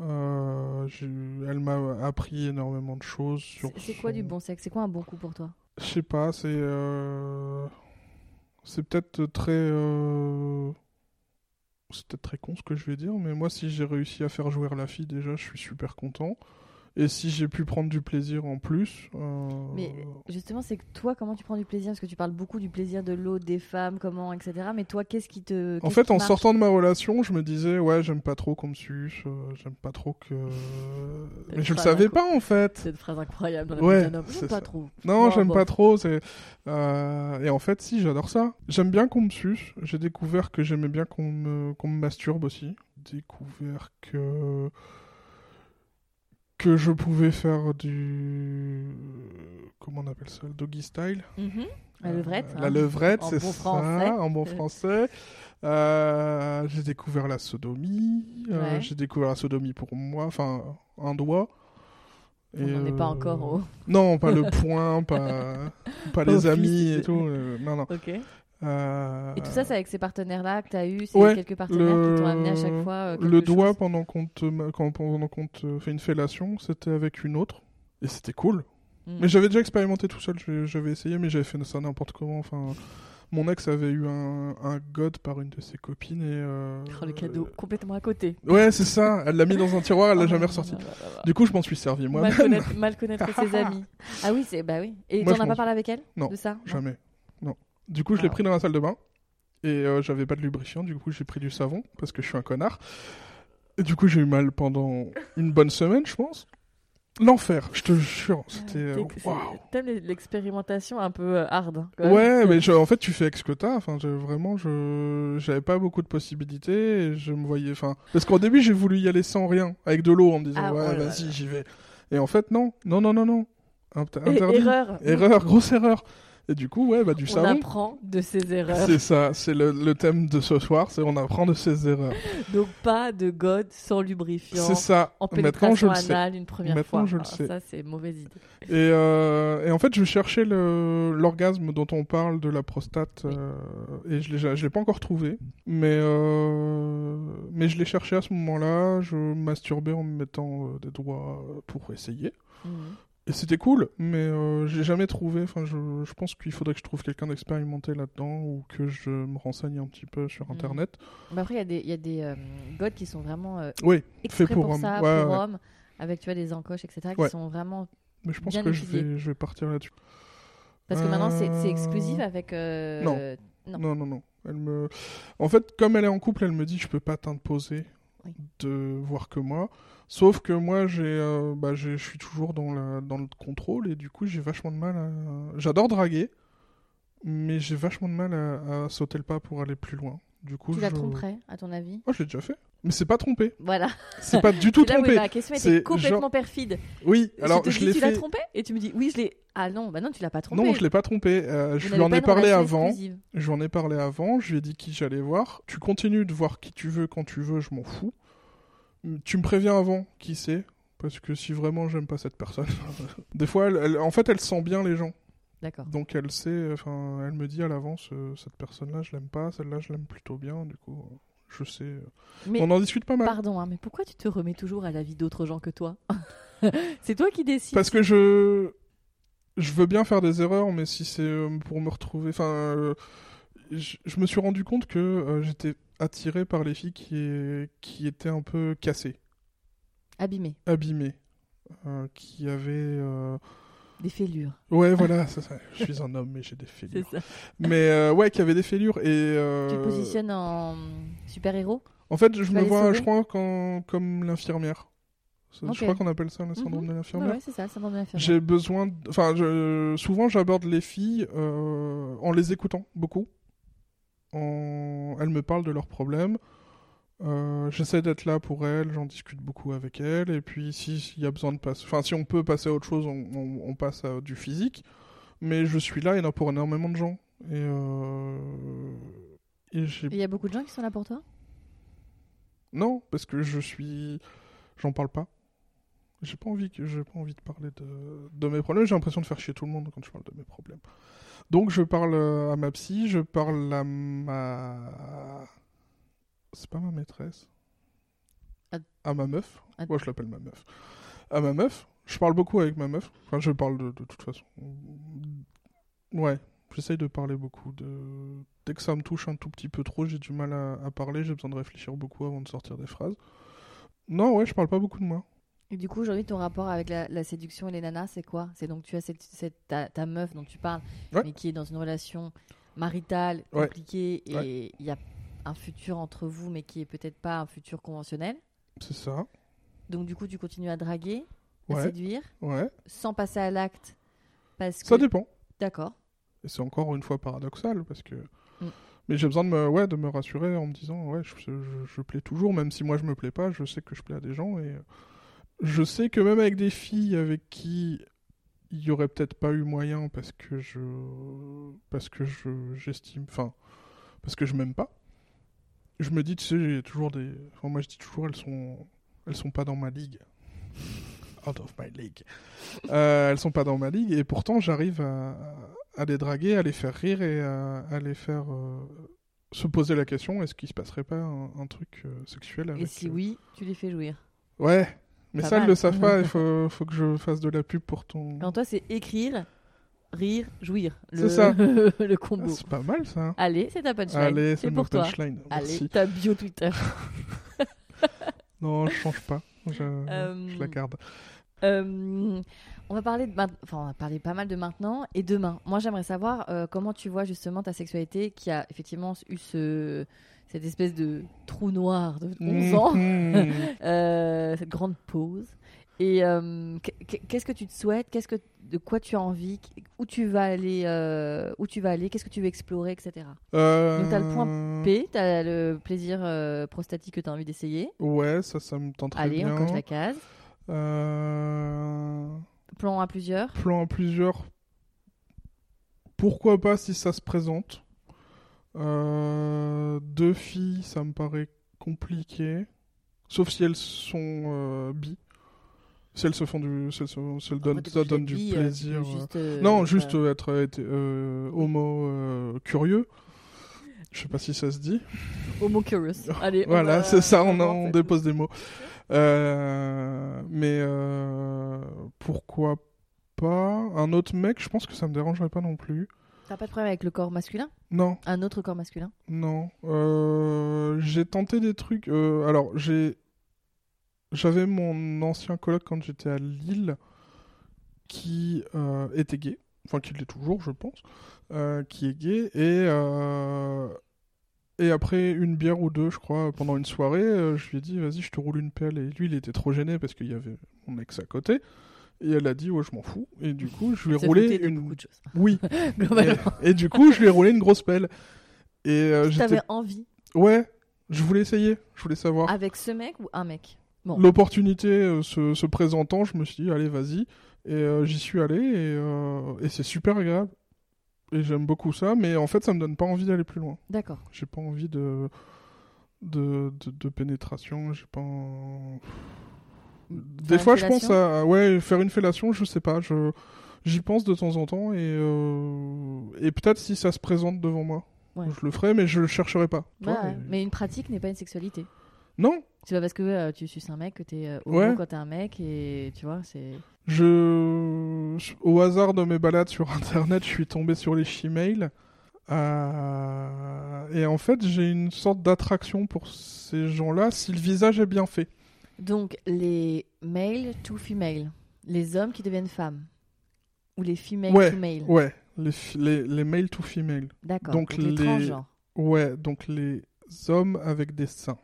Euh, elle m'a appris énormément de choses sur. C'est- quoi du bon sexe? C'est quoi un bon coup pour toi? Je sais pas, c'est. euh, C'est peut-être très. euh, C'est peut-être très con ce que je vais dire, mais moi, si j'ai réussi à faire jouer la fille, déjà, je suis super content. Et si j'ai pu prendre du plaisir en plus. euh, Mais justement, c'est que toi, comment tu prends du plaisir? Parce que tu parles beaucoup du plaisir de l'autre, des femmes, comment, etc. Mais toi, qu'est-ce qui te. En fait, en sortant de ma relation, je me disais, ouais, j'aime pas trop qu'on me suce, euh, j'aime pas trop que. Mais je le savais pas en fait. Cette phrase incroyable Ouais, J'aime pas trop. Non, Oh, j'aime bon. pas trop. c'est- euh, Et en fait, si, j'adore ça. J'aime bien qu'on me suce. J'ai découvert que j'aimais bien qu'on me... qu'on me masturbe aussi. Découvert que que je pouvais faire du comment on appelle ça, le doggy style. Mhm. La levrette. Euh, La hein. levrette, c'est bon ça, français. en bon français. Euh, j'ai découvert la sodomie. euh, j'ai découvert la sodomie pour moi, enfin un doigt. On n'en est pas euh, encore au. Non, pas le point, pas, pas les amis et tout. euh, non, non. Ok. Euh, Et tout ça, c'est avec ces partenaires-là que tu as eu, ces Ouais, quelques partenaires le- qui t'ont amené à chaque fois. euh, Le doigt chose pendant qu'on te, quand, pendant qu'on te fait une fellation, c'était avec une autre. Et c'était cool. Mm. Mais j'avais déjà expérimenté tout seul, j'avais essayé, mais j'avais fait ça n'importe comment. Enfin, mon ex avait eu un, un god par une de ses copines et. euh, Oh, le cadeau, complètement à côté. Ouais, c'est ça. Elle l'a mis dans un tiroir, elle l'a Oh, jamais ressorti. Du coup, je m'en suis servi Mal moi-même. connaître, mal connaître ses amis. Ah oui, c'est bah oui. Et Moi, t'en as pas parlé avec elle Non, de ça? Non. Jamais. Non. Du coup, je l'ai Ah. pris dans la salle de bain. Et euh, j'avais pas de lubrifiant. Du coup, j'ai pris du savon parce que je suis un connard. Et du coup, j'ai eu mal pendant une bonne semaine, je pense. L'enfer, je te jure. C'était. euh, Waouh. T'aimes l'expérimentation un peu euh, hard. hein. Ouais, mais je- en fait, tu fais avec ce que t'as. Enfin, je- vraiment, je j'avais pas beaucoup de possibilités. Et je me voyais. Enfin, parce qu'au début, j'ai voulu y aller sans rien, avec de l'eau, en me disant Ah, ouais, vas-y, j'y vais. Et en fait, non, non, non, non, non. Inter- Interdit. erreur. Erreur, grosse erreur. Et du coup, ouais, bah du On savon. apprend de ses erreurs. C'est ça, c'est le, le thème de ce soir, c'est on apprend de ses erreurs. Donc pas de god sans lubrifiant. C'est ça. En Maintenant, pénétration je le sais. anale une première Maintenant, fois. je le Ah, sais. Ça, c'est mauvaise idée. Et, euh, et en fait, je cherchais l'orgasme dont on parle de la prostate, Oui. euh, et je l'ai, je l'ai pas encore trouvé. Mais, euh, mais je l'ai cherché à ce moment-là. Je masturbais en me mettant des doigts pour essayer. Mhm. Et c'était cool, mais euh, j'ai jamais trouvé. Enfin, je, je pense qu'il faudrait que je trouve quelqu'un d'expérimenté là-dedans ou que je me renseigne un petit peu sur Mhm. Internet. Mais après, il y a des, y a des euh, gods qui sont vraiment euh, Oui, exprès fait pour pour, ça, Ouais, pour ouais. hommes, avec tu vois, des encoches, etc., qui Ouais. sont vraiment. mais je pense Bien que je vais, je vais partir là-dessus. Parce que maintenant, c'est c'est Euh, exclusif avec. euh, non. Non. Non, non, non. Elle me... En fait, comme elle est en couple, elle me dit je peux pas t'imposer De voir que moi. Sauf que moi, j'ai, euh, bah, je suis toujours dans, la... dans le contrôle et du coup, j'ai vachement de mal à. J'adore draguer, mais j'ai vachement de mal à sauter le pas pour aller plus loin. Du coup, Tu la je... tromperais, à ton avis Oh, je l'ai déjà fait. Mais c'est pas trompé. Voilà. C'est pas du tout là où trompé. ma question était C'est complètement genre- perfide. Oui, alors je l'ai tu fait. l'as trompé Et tu me dis, oui, je l'ai. Ah non, bah non, tu l'as pas trompé. Non, je l'ai pas trompé. Euh, je lui en ai parlé avant. J'en ai parlé avant, je lui ai dit qui j'allais voir. Tu continues de voir qui tu veux quand tu veux, je m'en fous. Tu me préviens avant qui c'est, parce que si vraiment j'aime pas cette personne. Des fois, elle, elle- en fait, elle sent bien les gens. D'accord. Donc elle sait, enfin, elle me dit à l'avance, euh, cette personne-là, je l'aime pas, celle-là, je l'aime plutôt bien, du coup, euh, je sais. euh. Mais On en discute pas mal. pardon, hein, mais pourquoi tu te remets toujours à la vie d'autres gens que toi? C'est toi qui décides. Parce que je. Je veux bien faire des erreurs, mais si c'est euh, pour me retrouver. Enfin. euh, je, je me suis rendu compte que euh, j'étais attiré par les filles qui, qui étaient un peu cassées, Abîmé, abîmées, euh, qui avaient. euh, des fêlures, Ouais, voilà, c'est ça. je suis un homme, mais j'ai des c'est fêlures. ça. Mais euh, ouais, qui avaient des fêlures. Et. Tu euh, te positionnes en super-héros? En fait, je me vois, je crois, quand, comme l'infirmière. Je crois qu'on appelle ça le syndrome Mhm. de l'infirmière. ouais, c'est ça, le syndrome de l'infirmière. J'ai besoin. de- Enfin, je... souvent j'aborde les filles euh, en les écoutant beaucoup. En... Elles me parlent de leurs problèmes. Euh, J'essaie d'être là pour elles, j'en discute beaucoup avec elles. Et puis, s'il y a besoin de passer. Enfin, si on peut passer à autre chose, on, on- on passe à du physique. Mais je suis là, en a pour énormément de gens. Et. euh, Et. Et il y a beaucoup de gens qui sont là pour toi? Non, parce que je suis. J'en parle pas. J'ai pas envie que j'ai pas envie de parler de, de mes problèmes. J'ai l'impression de faire chier tout le monde quand je parle de mes problèmes. Donc je parle euh, à ma psy, je parle à ma. C'est pas ma maîtresse. À- À ma meuf. Moi je l'appelle ma meuf. À ma meuf. Je parle beaucoup avec ma meuf. Enfin je parle de, de toute façon. Ouais. J'essaye de parler beaucoup. De... Dès que ça me touche un tout petit peu trop, j'ai du mal à, à parler. J'ai besoin de réfléchir beaucoup avant de sortir des phrases. Non, ouais, je parle pas beaucoup de moi. Et du coup, aujourd'hui, ton rapport avec la, la séduction et les nanas, c'est quoi? C'est donc tu as cette, cette- ta, ta meuf dont tu parles, Ouais. mais qui est dans une relation maritale Ouais. compliquée et il y a un futur entre vous, mais qui est peut-être pas un futur conventionnel. C'est ça. Donc du coup, tu continues à draguer, à séduire, Ouais. sans passer à l'acte, parce que. Ça dépend. D'accord. Et c'est encore une fois paradoxal parce que. Mm. Mais j'ai besoin de me, ouais, de me rassurer en me disant, ouais, je, je, je plais toujours, même si moi je me plais pas, je sais que je plais à des gens et je sais que même avec des filles avec qui il y aurait peut-être pas eu moyen parce que je, parce que je, j'estime, enfin, parce que je m'aime pas. Je me dis, tu sais, j'ai toujours des, enfin, moi je dis toujours, elles sont, elles sont pas dans ma ligue. Out of my league. Euh, elles sont pas dans ma ligue et pourtant j'arrive à, à les draguer, à les faire rire et à, à les faire euh, se poser la question est-ce qu'il se passerait pas un, un truc euh, sexuel avec Et si euh, oui, tu les fais jouir. Ouais, mais Pas ça, elles mal. le savent pas. Il faut, faut que je fasse de la pub pour ton. Quand toi, c'est écrire, rire, jouir. Le, C'est ça. le Ah, combo. c'est pas mal ça. Allez, c'est ta punchline. Allez, c'est pour toi. punchline. Allez, ta bio Twitter. Non, je change pas. Je, Euh, je la garde. Euh, on va parler de enfin, on va parler pas mal de maintenant et demain. Moi, j'aimerais savoir euh, comment tu vois justement ta sexualité qui a effectivement eu ce cette espèce de trou noir de 11 ans, Mhm. cette grande pause. Et euh, qu- qu'est-ce que tu te souhaites? Qu'est-ce que de quoi tu as envie? Où tu vas aller euh, Où tu vas aller? Qu'est-ce que tu veux explorer, etc. Euh, Donc, t'as le point P, t'as le plaisir euh, prostatique que tu as envie d'essayer. Ouais, ça, ça me tente très Allez, bien. on coche la case. Euh, Plan à plusieurs. Plan à plusieurs. Pourquoi pas si ça se présente. Euh, Deux filles, ça me paraît compliqué. Sauf si elles sont euh, bi. Si elles se font du. Si elles, se- si elles donnent, ça donne du euh, plaisir. euh. juste, euh, Non, juste euh, être être, homo curieux. Je sais pas si ça se dit. Homo curious. Allez, Voilà, va- c'est ça, on, faire. dépose des mots. Mais pourquoi pas? Un autre mec, je pense que ça me dérangerait pas non plus. T'as pas de problème avec le corps masculin? Non, Un autre corps masculin? Non. Euh, j'ai tenté des trucs. euh, alors, j'ai. J'avais mon ancien coloc quand j'étais à Lille qui euh, était gay. Enfin, qui l'est toujours, je pense. euh, qui est gay. Et. euh, Et après une bière ou deux, je crois, pendant une soirée, euh, je lui ai dit, vas-y, je te roule une pelle. Et lui, il était trop gêné parce qu'il y avait mon ex à côté. Et elle a dit, ouais, je m'en fous. Et du coup, je lui ai roulé une. de. Oui. Globalement. Et, et du coup, je lui ai roulé une grosse pelle. Et euh. T'avais envie Ouais, je voulais essayer. Je voulais savoir. avec ce mec ou un mec? Bon. L'opportunité euh, se, se présentant, je me suis dit, allez, vas-y. Et euh, j'y suis allé. Et, euh, et c'est super agréable. Et j'aime beaucoup ça. Mais en fait, ça me donne pas envie d'aller plus loin. D'accord. J'ai pas envie de de, de, de pénétration, j'ai pas Des fois je pense à ouais, faire une fellation, je sais pas, je j'y pense de temps en temps et et peut-être si ça se présente devant moi, Ouais. je le ferai mais je le chercherai pas. ouais. Mais une pratique n'est pas une sexualité. Non, C'est pas parce que euh, tu suces un mec que t'es euh, homo Ouais. quand t'es un mec et tu vois, c'est. je au hasard de mes balades sur internet, je suis tombé sur les shemales. Euh, Et en fait, j'ai une sorte d'attraction pour ces gens-là si le visage est bien fait. Donc, les male to female, les hommes qui deviennent femmes. Ou les female Ouais, to male. Ouais, les, les, les male to female. D'accord. donc Donc, les, les- transgenres. Ouais, donc les hommes avec des seins.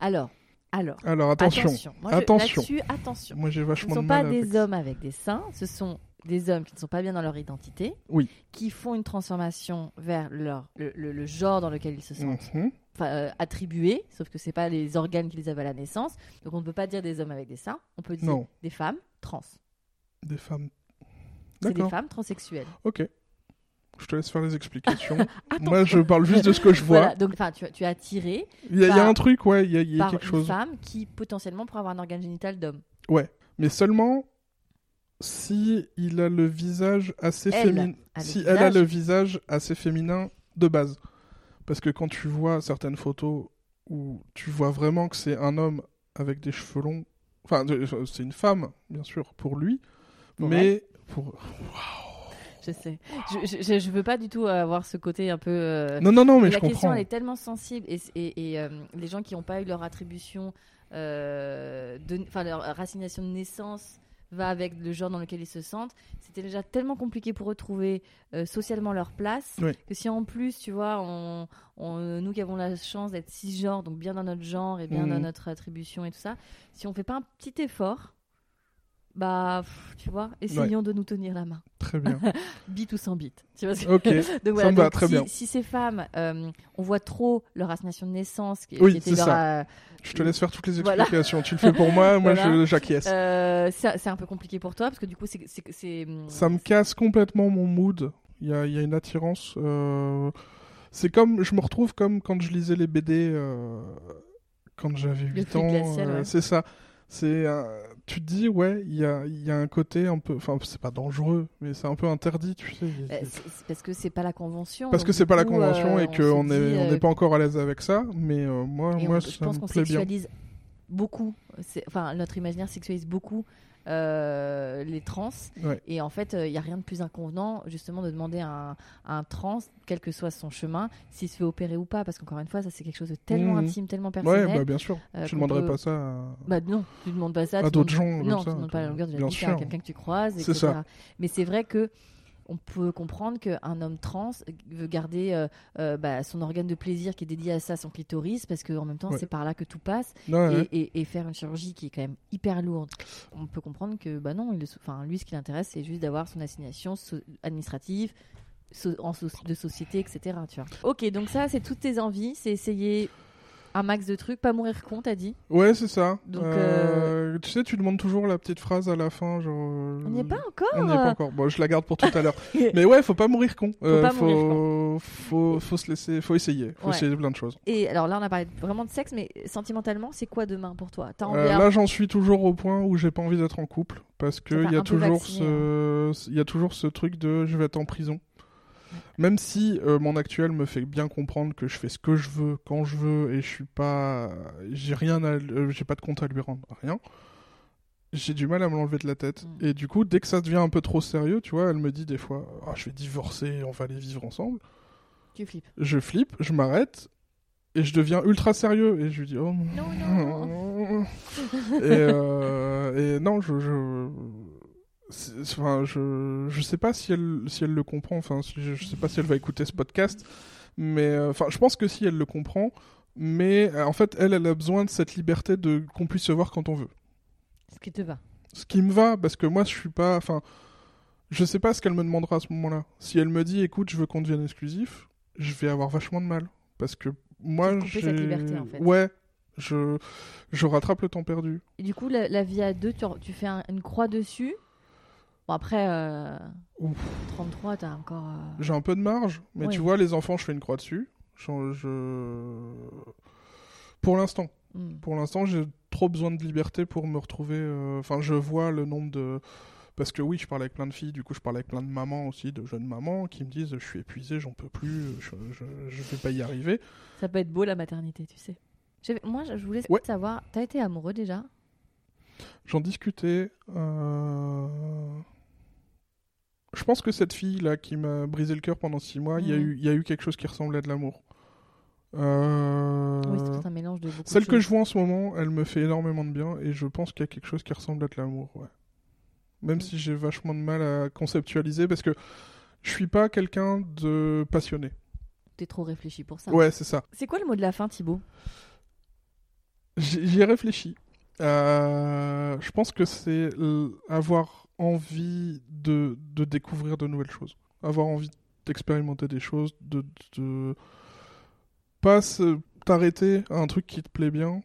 Alors, alors. Alors attention, Moi, je- attention. Attention. moi j'ai Ce ne sont de pas des hommes avec des seins, ce sont des hommes qui ne sont pas bien dans leur identité, Oui. qui font une transformation vers leur, le, le- le genre dans lequel ils se sentent Mhm. euh, attribués, sauf que c'est pas les organes qu'ils avaient à la naissance. Donc on ne peut pas dire des hommes avec des seins, on peut dire Non. des femmes trans. Des femmes. C'est des femmes transsexuelles. ok. Je te laisse faire les explications. Moi je parle juste de ce que je vois. Voilà, donc tu, tu es attiré Il y, a- y un truc, ouais, il y a, y a par quelque une chose. femme qui potentiellement pourrait avoir un organe génital d'homme. Ouais. mais seulement si il a le visage assez féminin. Si elle a le visage assez féminin de base. Parce que quand tu vois certaines photos où tu vois vraiment que c'est un homme avec des cheveux longs, enfin, de- c'est une femme, bien sûr, pour lui, Pour mais pour. Je sais. Je, je, veux pas du tout avoir ce côté un peu. euh, Non, non, non, mais la je question comprends. elle est tellement sensible et, et, et, euh, les gens qui n'ont pas eu leur attribution, euh, enfin leur racination de naissance va avec le genre dans lequel ils se sentent. C'était déjà tellement compliqué pour eux de trouver euh, socialement leur place Oui. que si en plus, tu vois, on, on- nous qui avons la chance d'être cisgenres, donc bien dans notre genre et bien dans notre attribution et tout ça, si on fait pas un petit effort, bah, tu vois, essayons de nous tenir la main, Très bien. bit ou sans bit. Tu vois ce que- donc voilà, donc très si, bien. si ces femmes, euh, on voit trop leur assignation de naissance, qui, Oui, qui était leur, ça. euh, Je te laisse faire toutes les Voilà. explications. Tu le fais pour moi, moi Voilà. j'acquiesce. euh, c'est un peu compliqué pour toi parce que du coup, c'est- Ça me casse complètement mon mood. Il y a, y a une attirance. C'est comme, je me retrouve comme quand je lisais les BD quand j'avais 8 fruit ans. ouais. C'est ça. C'est, tu te dis ouais, il y a, y a un côté un peu, enfin c'est pas dangereux, mais c'est un peu interdit, tu sais. euh, c'est- c'est parce que c'est pas la convention. Parce que c'est pas la convention euh, et on qu'on se n'est on euh, pas encore à l'aise avec ça, mais euh, moi, et moi on- ça je pense qu'on bien. sexualise beaucoup. Enfin, notre imaginaire sexualise beaucoup euh, les trans. Ouais. Et en fait, il n'y a rien de plus inconvenant, justement, de demander à un, à un trans, quel que soit son chemin, s'il se fait opérer ou pas. Parce qu'encore une fois, ça, c'est quelque chose de tellement Mhm. intime, tellement Ouais, personnel. bah bien sûr. euh, je qu'on demanderais peut- pas ça. À... Bah non, tu demandes pas ça. À tu d'autres gens Non, tu demandes pas la longueur de la bite à quelqu'un que tu croises, C'est etc. ça. Mais c'est vrai que on peut comprendre qu'un homme trans veut garder euh, euh, bah, son organe de plaisir qui est dédié à ça, son clitoris, parce qu'en même temps, Ouais. c'est par là que tout passe. Ouais, ouais. Et, faire une chirurgie qui est quand même hyper lourde, on peut comprendre que bah non, il le- enfin, lui, ce qui l'intéresse, c'est juste d'avoir son assignation so- administrative. so- en so- de société, etc. Tu vois. Ok, donc ça, c'est toutes tes envies, c'est essayer un max de trucs, pas mourir con, t'as dit? Ouais, c'est ça. Donc, Euh, Tu sais, tu demandes toujours la petite phrase à la fin, genre. euh, On n'y est pas encore. On n'y est pas encore. Bon, je la garde pour tout à l'heure. Mais ouais, faut pas mourir con. Euh, pas faut, mourir faut, faut se laisser, faut essayer, faut Ouais. essayer plein de choses. Et alors là, on a parlé vraiment de sexe, mais sentimentalement, c'est quoi demain pour toi? T'as envie Euh, à- là, j'en suis toujours au point où j'ai pas envie d'être en couple parce que il y a toujours vacciné, ce, il y a toujours ce truc de je vais être en prison. Même si euh, mon actuel me fait bien comprendre que je fais ce que je veux quand je veux et je suis pas, j'ai rien, à, euh, j'ai pas de compte à lui rendre, rien. J'ai du mal à me l'enlever de la tête. Mm. Et du coup, dès que ça devient un peu trop sérieux, tu vois, elle me dit des fois, Ah, je vais divorcer, on va aller vivre ensemble. Tu flippes. Je flippe, je m'arrête et je deviens ultra sérieux et je lui dis oh Non, non. et, euh, et non, je, je, enfin, je, je sais pas si elle, si elle le comprend. Enfin, je, je sais pas si elle va écouter ce podcast, mais euh, enfin, je pense que si elle le comprend. Mais euh, en fait, elle, elle a besoin de cette liberté de qu'on puisse se voir quand on veut. Ce qui te va. Ce qui me va, parce que moi, je suis pas, enfin, je sais pas ce qu'elle me demandera à ce moment-là. Si elle me dit, écoute, je veux qu'on devienne exclusif, je vais avoir vachement de mal, parce que moi, couper cette j'ai- liberté, en fait. Ouais, je, je rattrape le temps perdu. Et du coup, la, la vie à deux, tu, tu fais un- une croix dessus. Bon, après, euh, Ouf. 33, t'as encore. euh, J'ai un peu de marge, mais tu vois, les enfants, je fais une croix dessus. Je, je- Pour l'instant, hmm. pour l'instant, j'ai trop besoin de liberté pour me retrouver. euh, Enfin, je vois le nombre de. Parce que oui, je parle avec plein de filles, du coup, je parle avec plein de mamans aussi, de jeunes mamans, qui me disent Je suis épuisé, j'en peux plus, je, je, je vais pas y arriver. Ça peut être beau la maternité, tu sais. J'avais- Moi, je voulais Ouais. savoir, t'as été amoureux déjà? J'en discutais. euh, Je pense que cette fille-là qui m'a brisé le cœur pendant six mois, il y, a Mhm. eu- il y a eu quelque chose qui ressemblait à de l'amour. Euh, Oui, c'est tout un mélange de beaucoup Celle de que je vois en ce moment, elle me fait énormément de bien et je pense qu'il y a quelque chose qui ressemble à de l'amour, ouais. Même si j'ai vachement de mal à conceptualiser parce que je suis pas quelqu'un de passionné. T'es trop réfléchi pour ça. Ouais, c'est ça. C'est quoi le mot de la fin, Thibaut? J'y ai réfléchi. Euh, je pense que c'est avoir envie de, de découvrir de nouvelles choses. Avoir envie d'expérimenter des choses, de, de pas t'arrêter à un truc qui te plaît bien,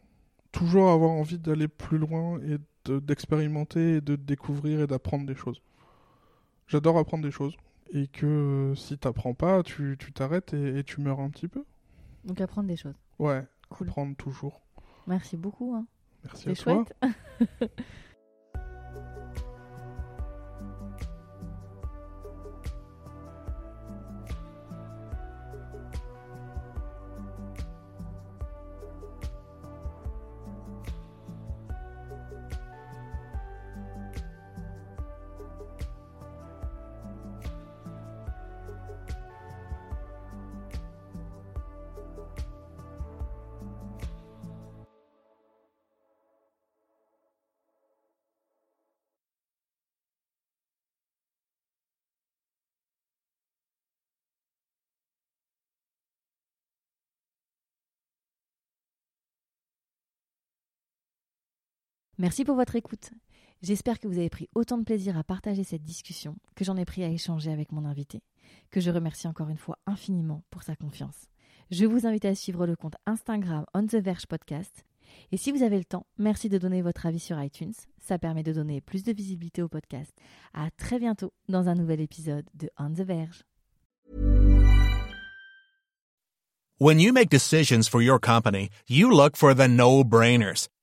toujours avoir envie d'aller plus loin et de- d'expérimenter et de découvrir et d'apprendre des choses. J'adore apprendre des choses et que euh, si t'apprends pas, tu tu t'arrêtes et, et tu meurs un petit peu. Donc apprendre des choses. Ouais, Cool. apprendre toujours. Merci beaucoup. Hein. Merci à toi. Merci pour votre écoute. J'espère que vous avez pris autant de plaisir à partager cette discussion que j'en ai pris à échanger avec mon invité, que je remercie encore une fois infiniment pour sa confiance. Je vous invite à suivre le compte Instagram On the Verge Podcast. Et si vous avez le temps, merci de donner votre avis sur iTunes. Ça permet de donner plus de visibilité au podcast. À très bientôt dans un nouvel épisode de On the Verge. When you make decisions for your company, you look for the no-brainers.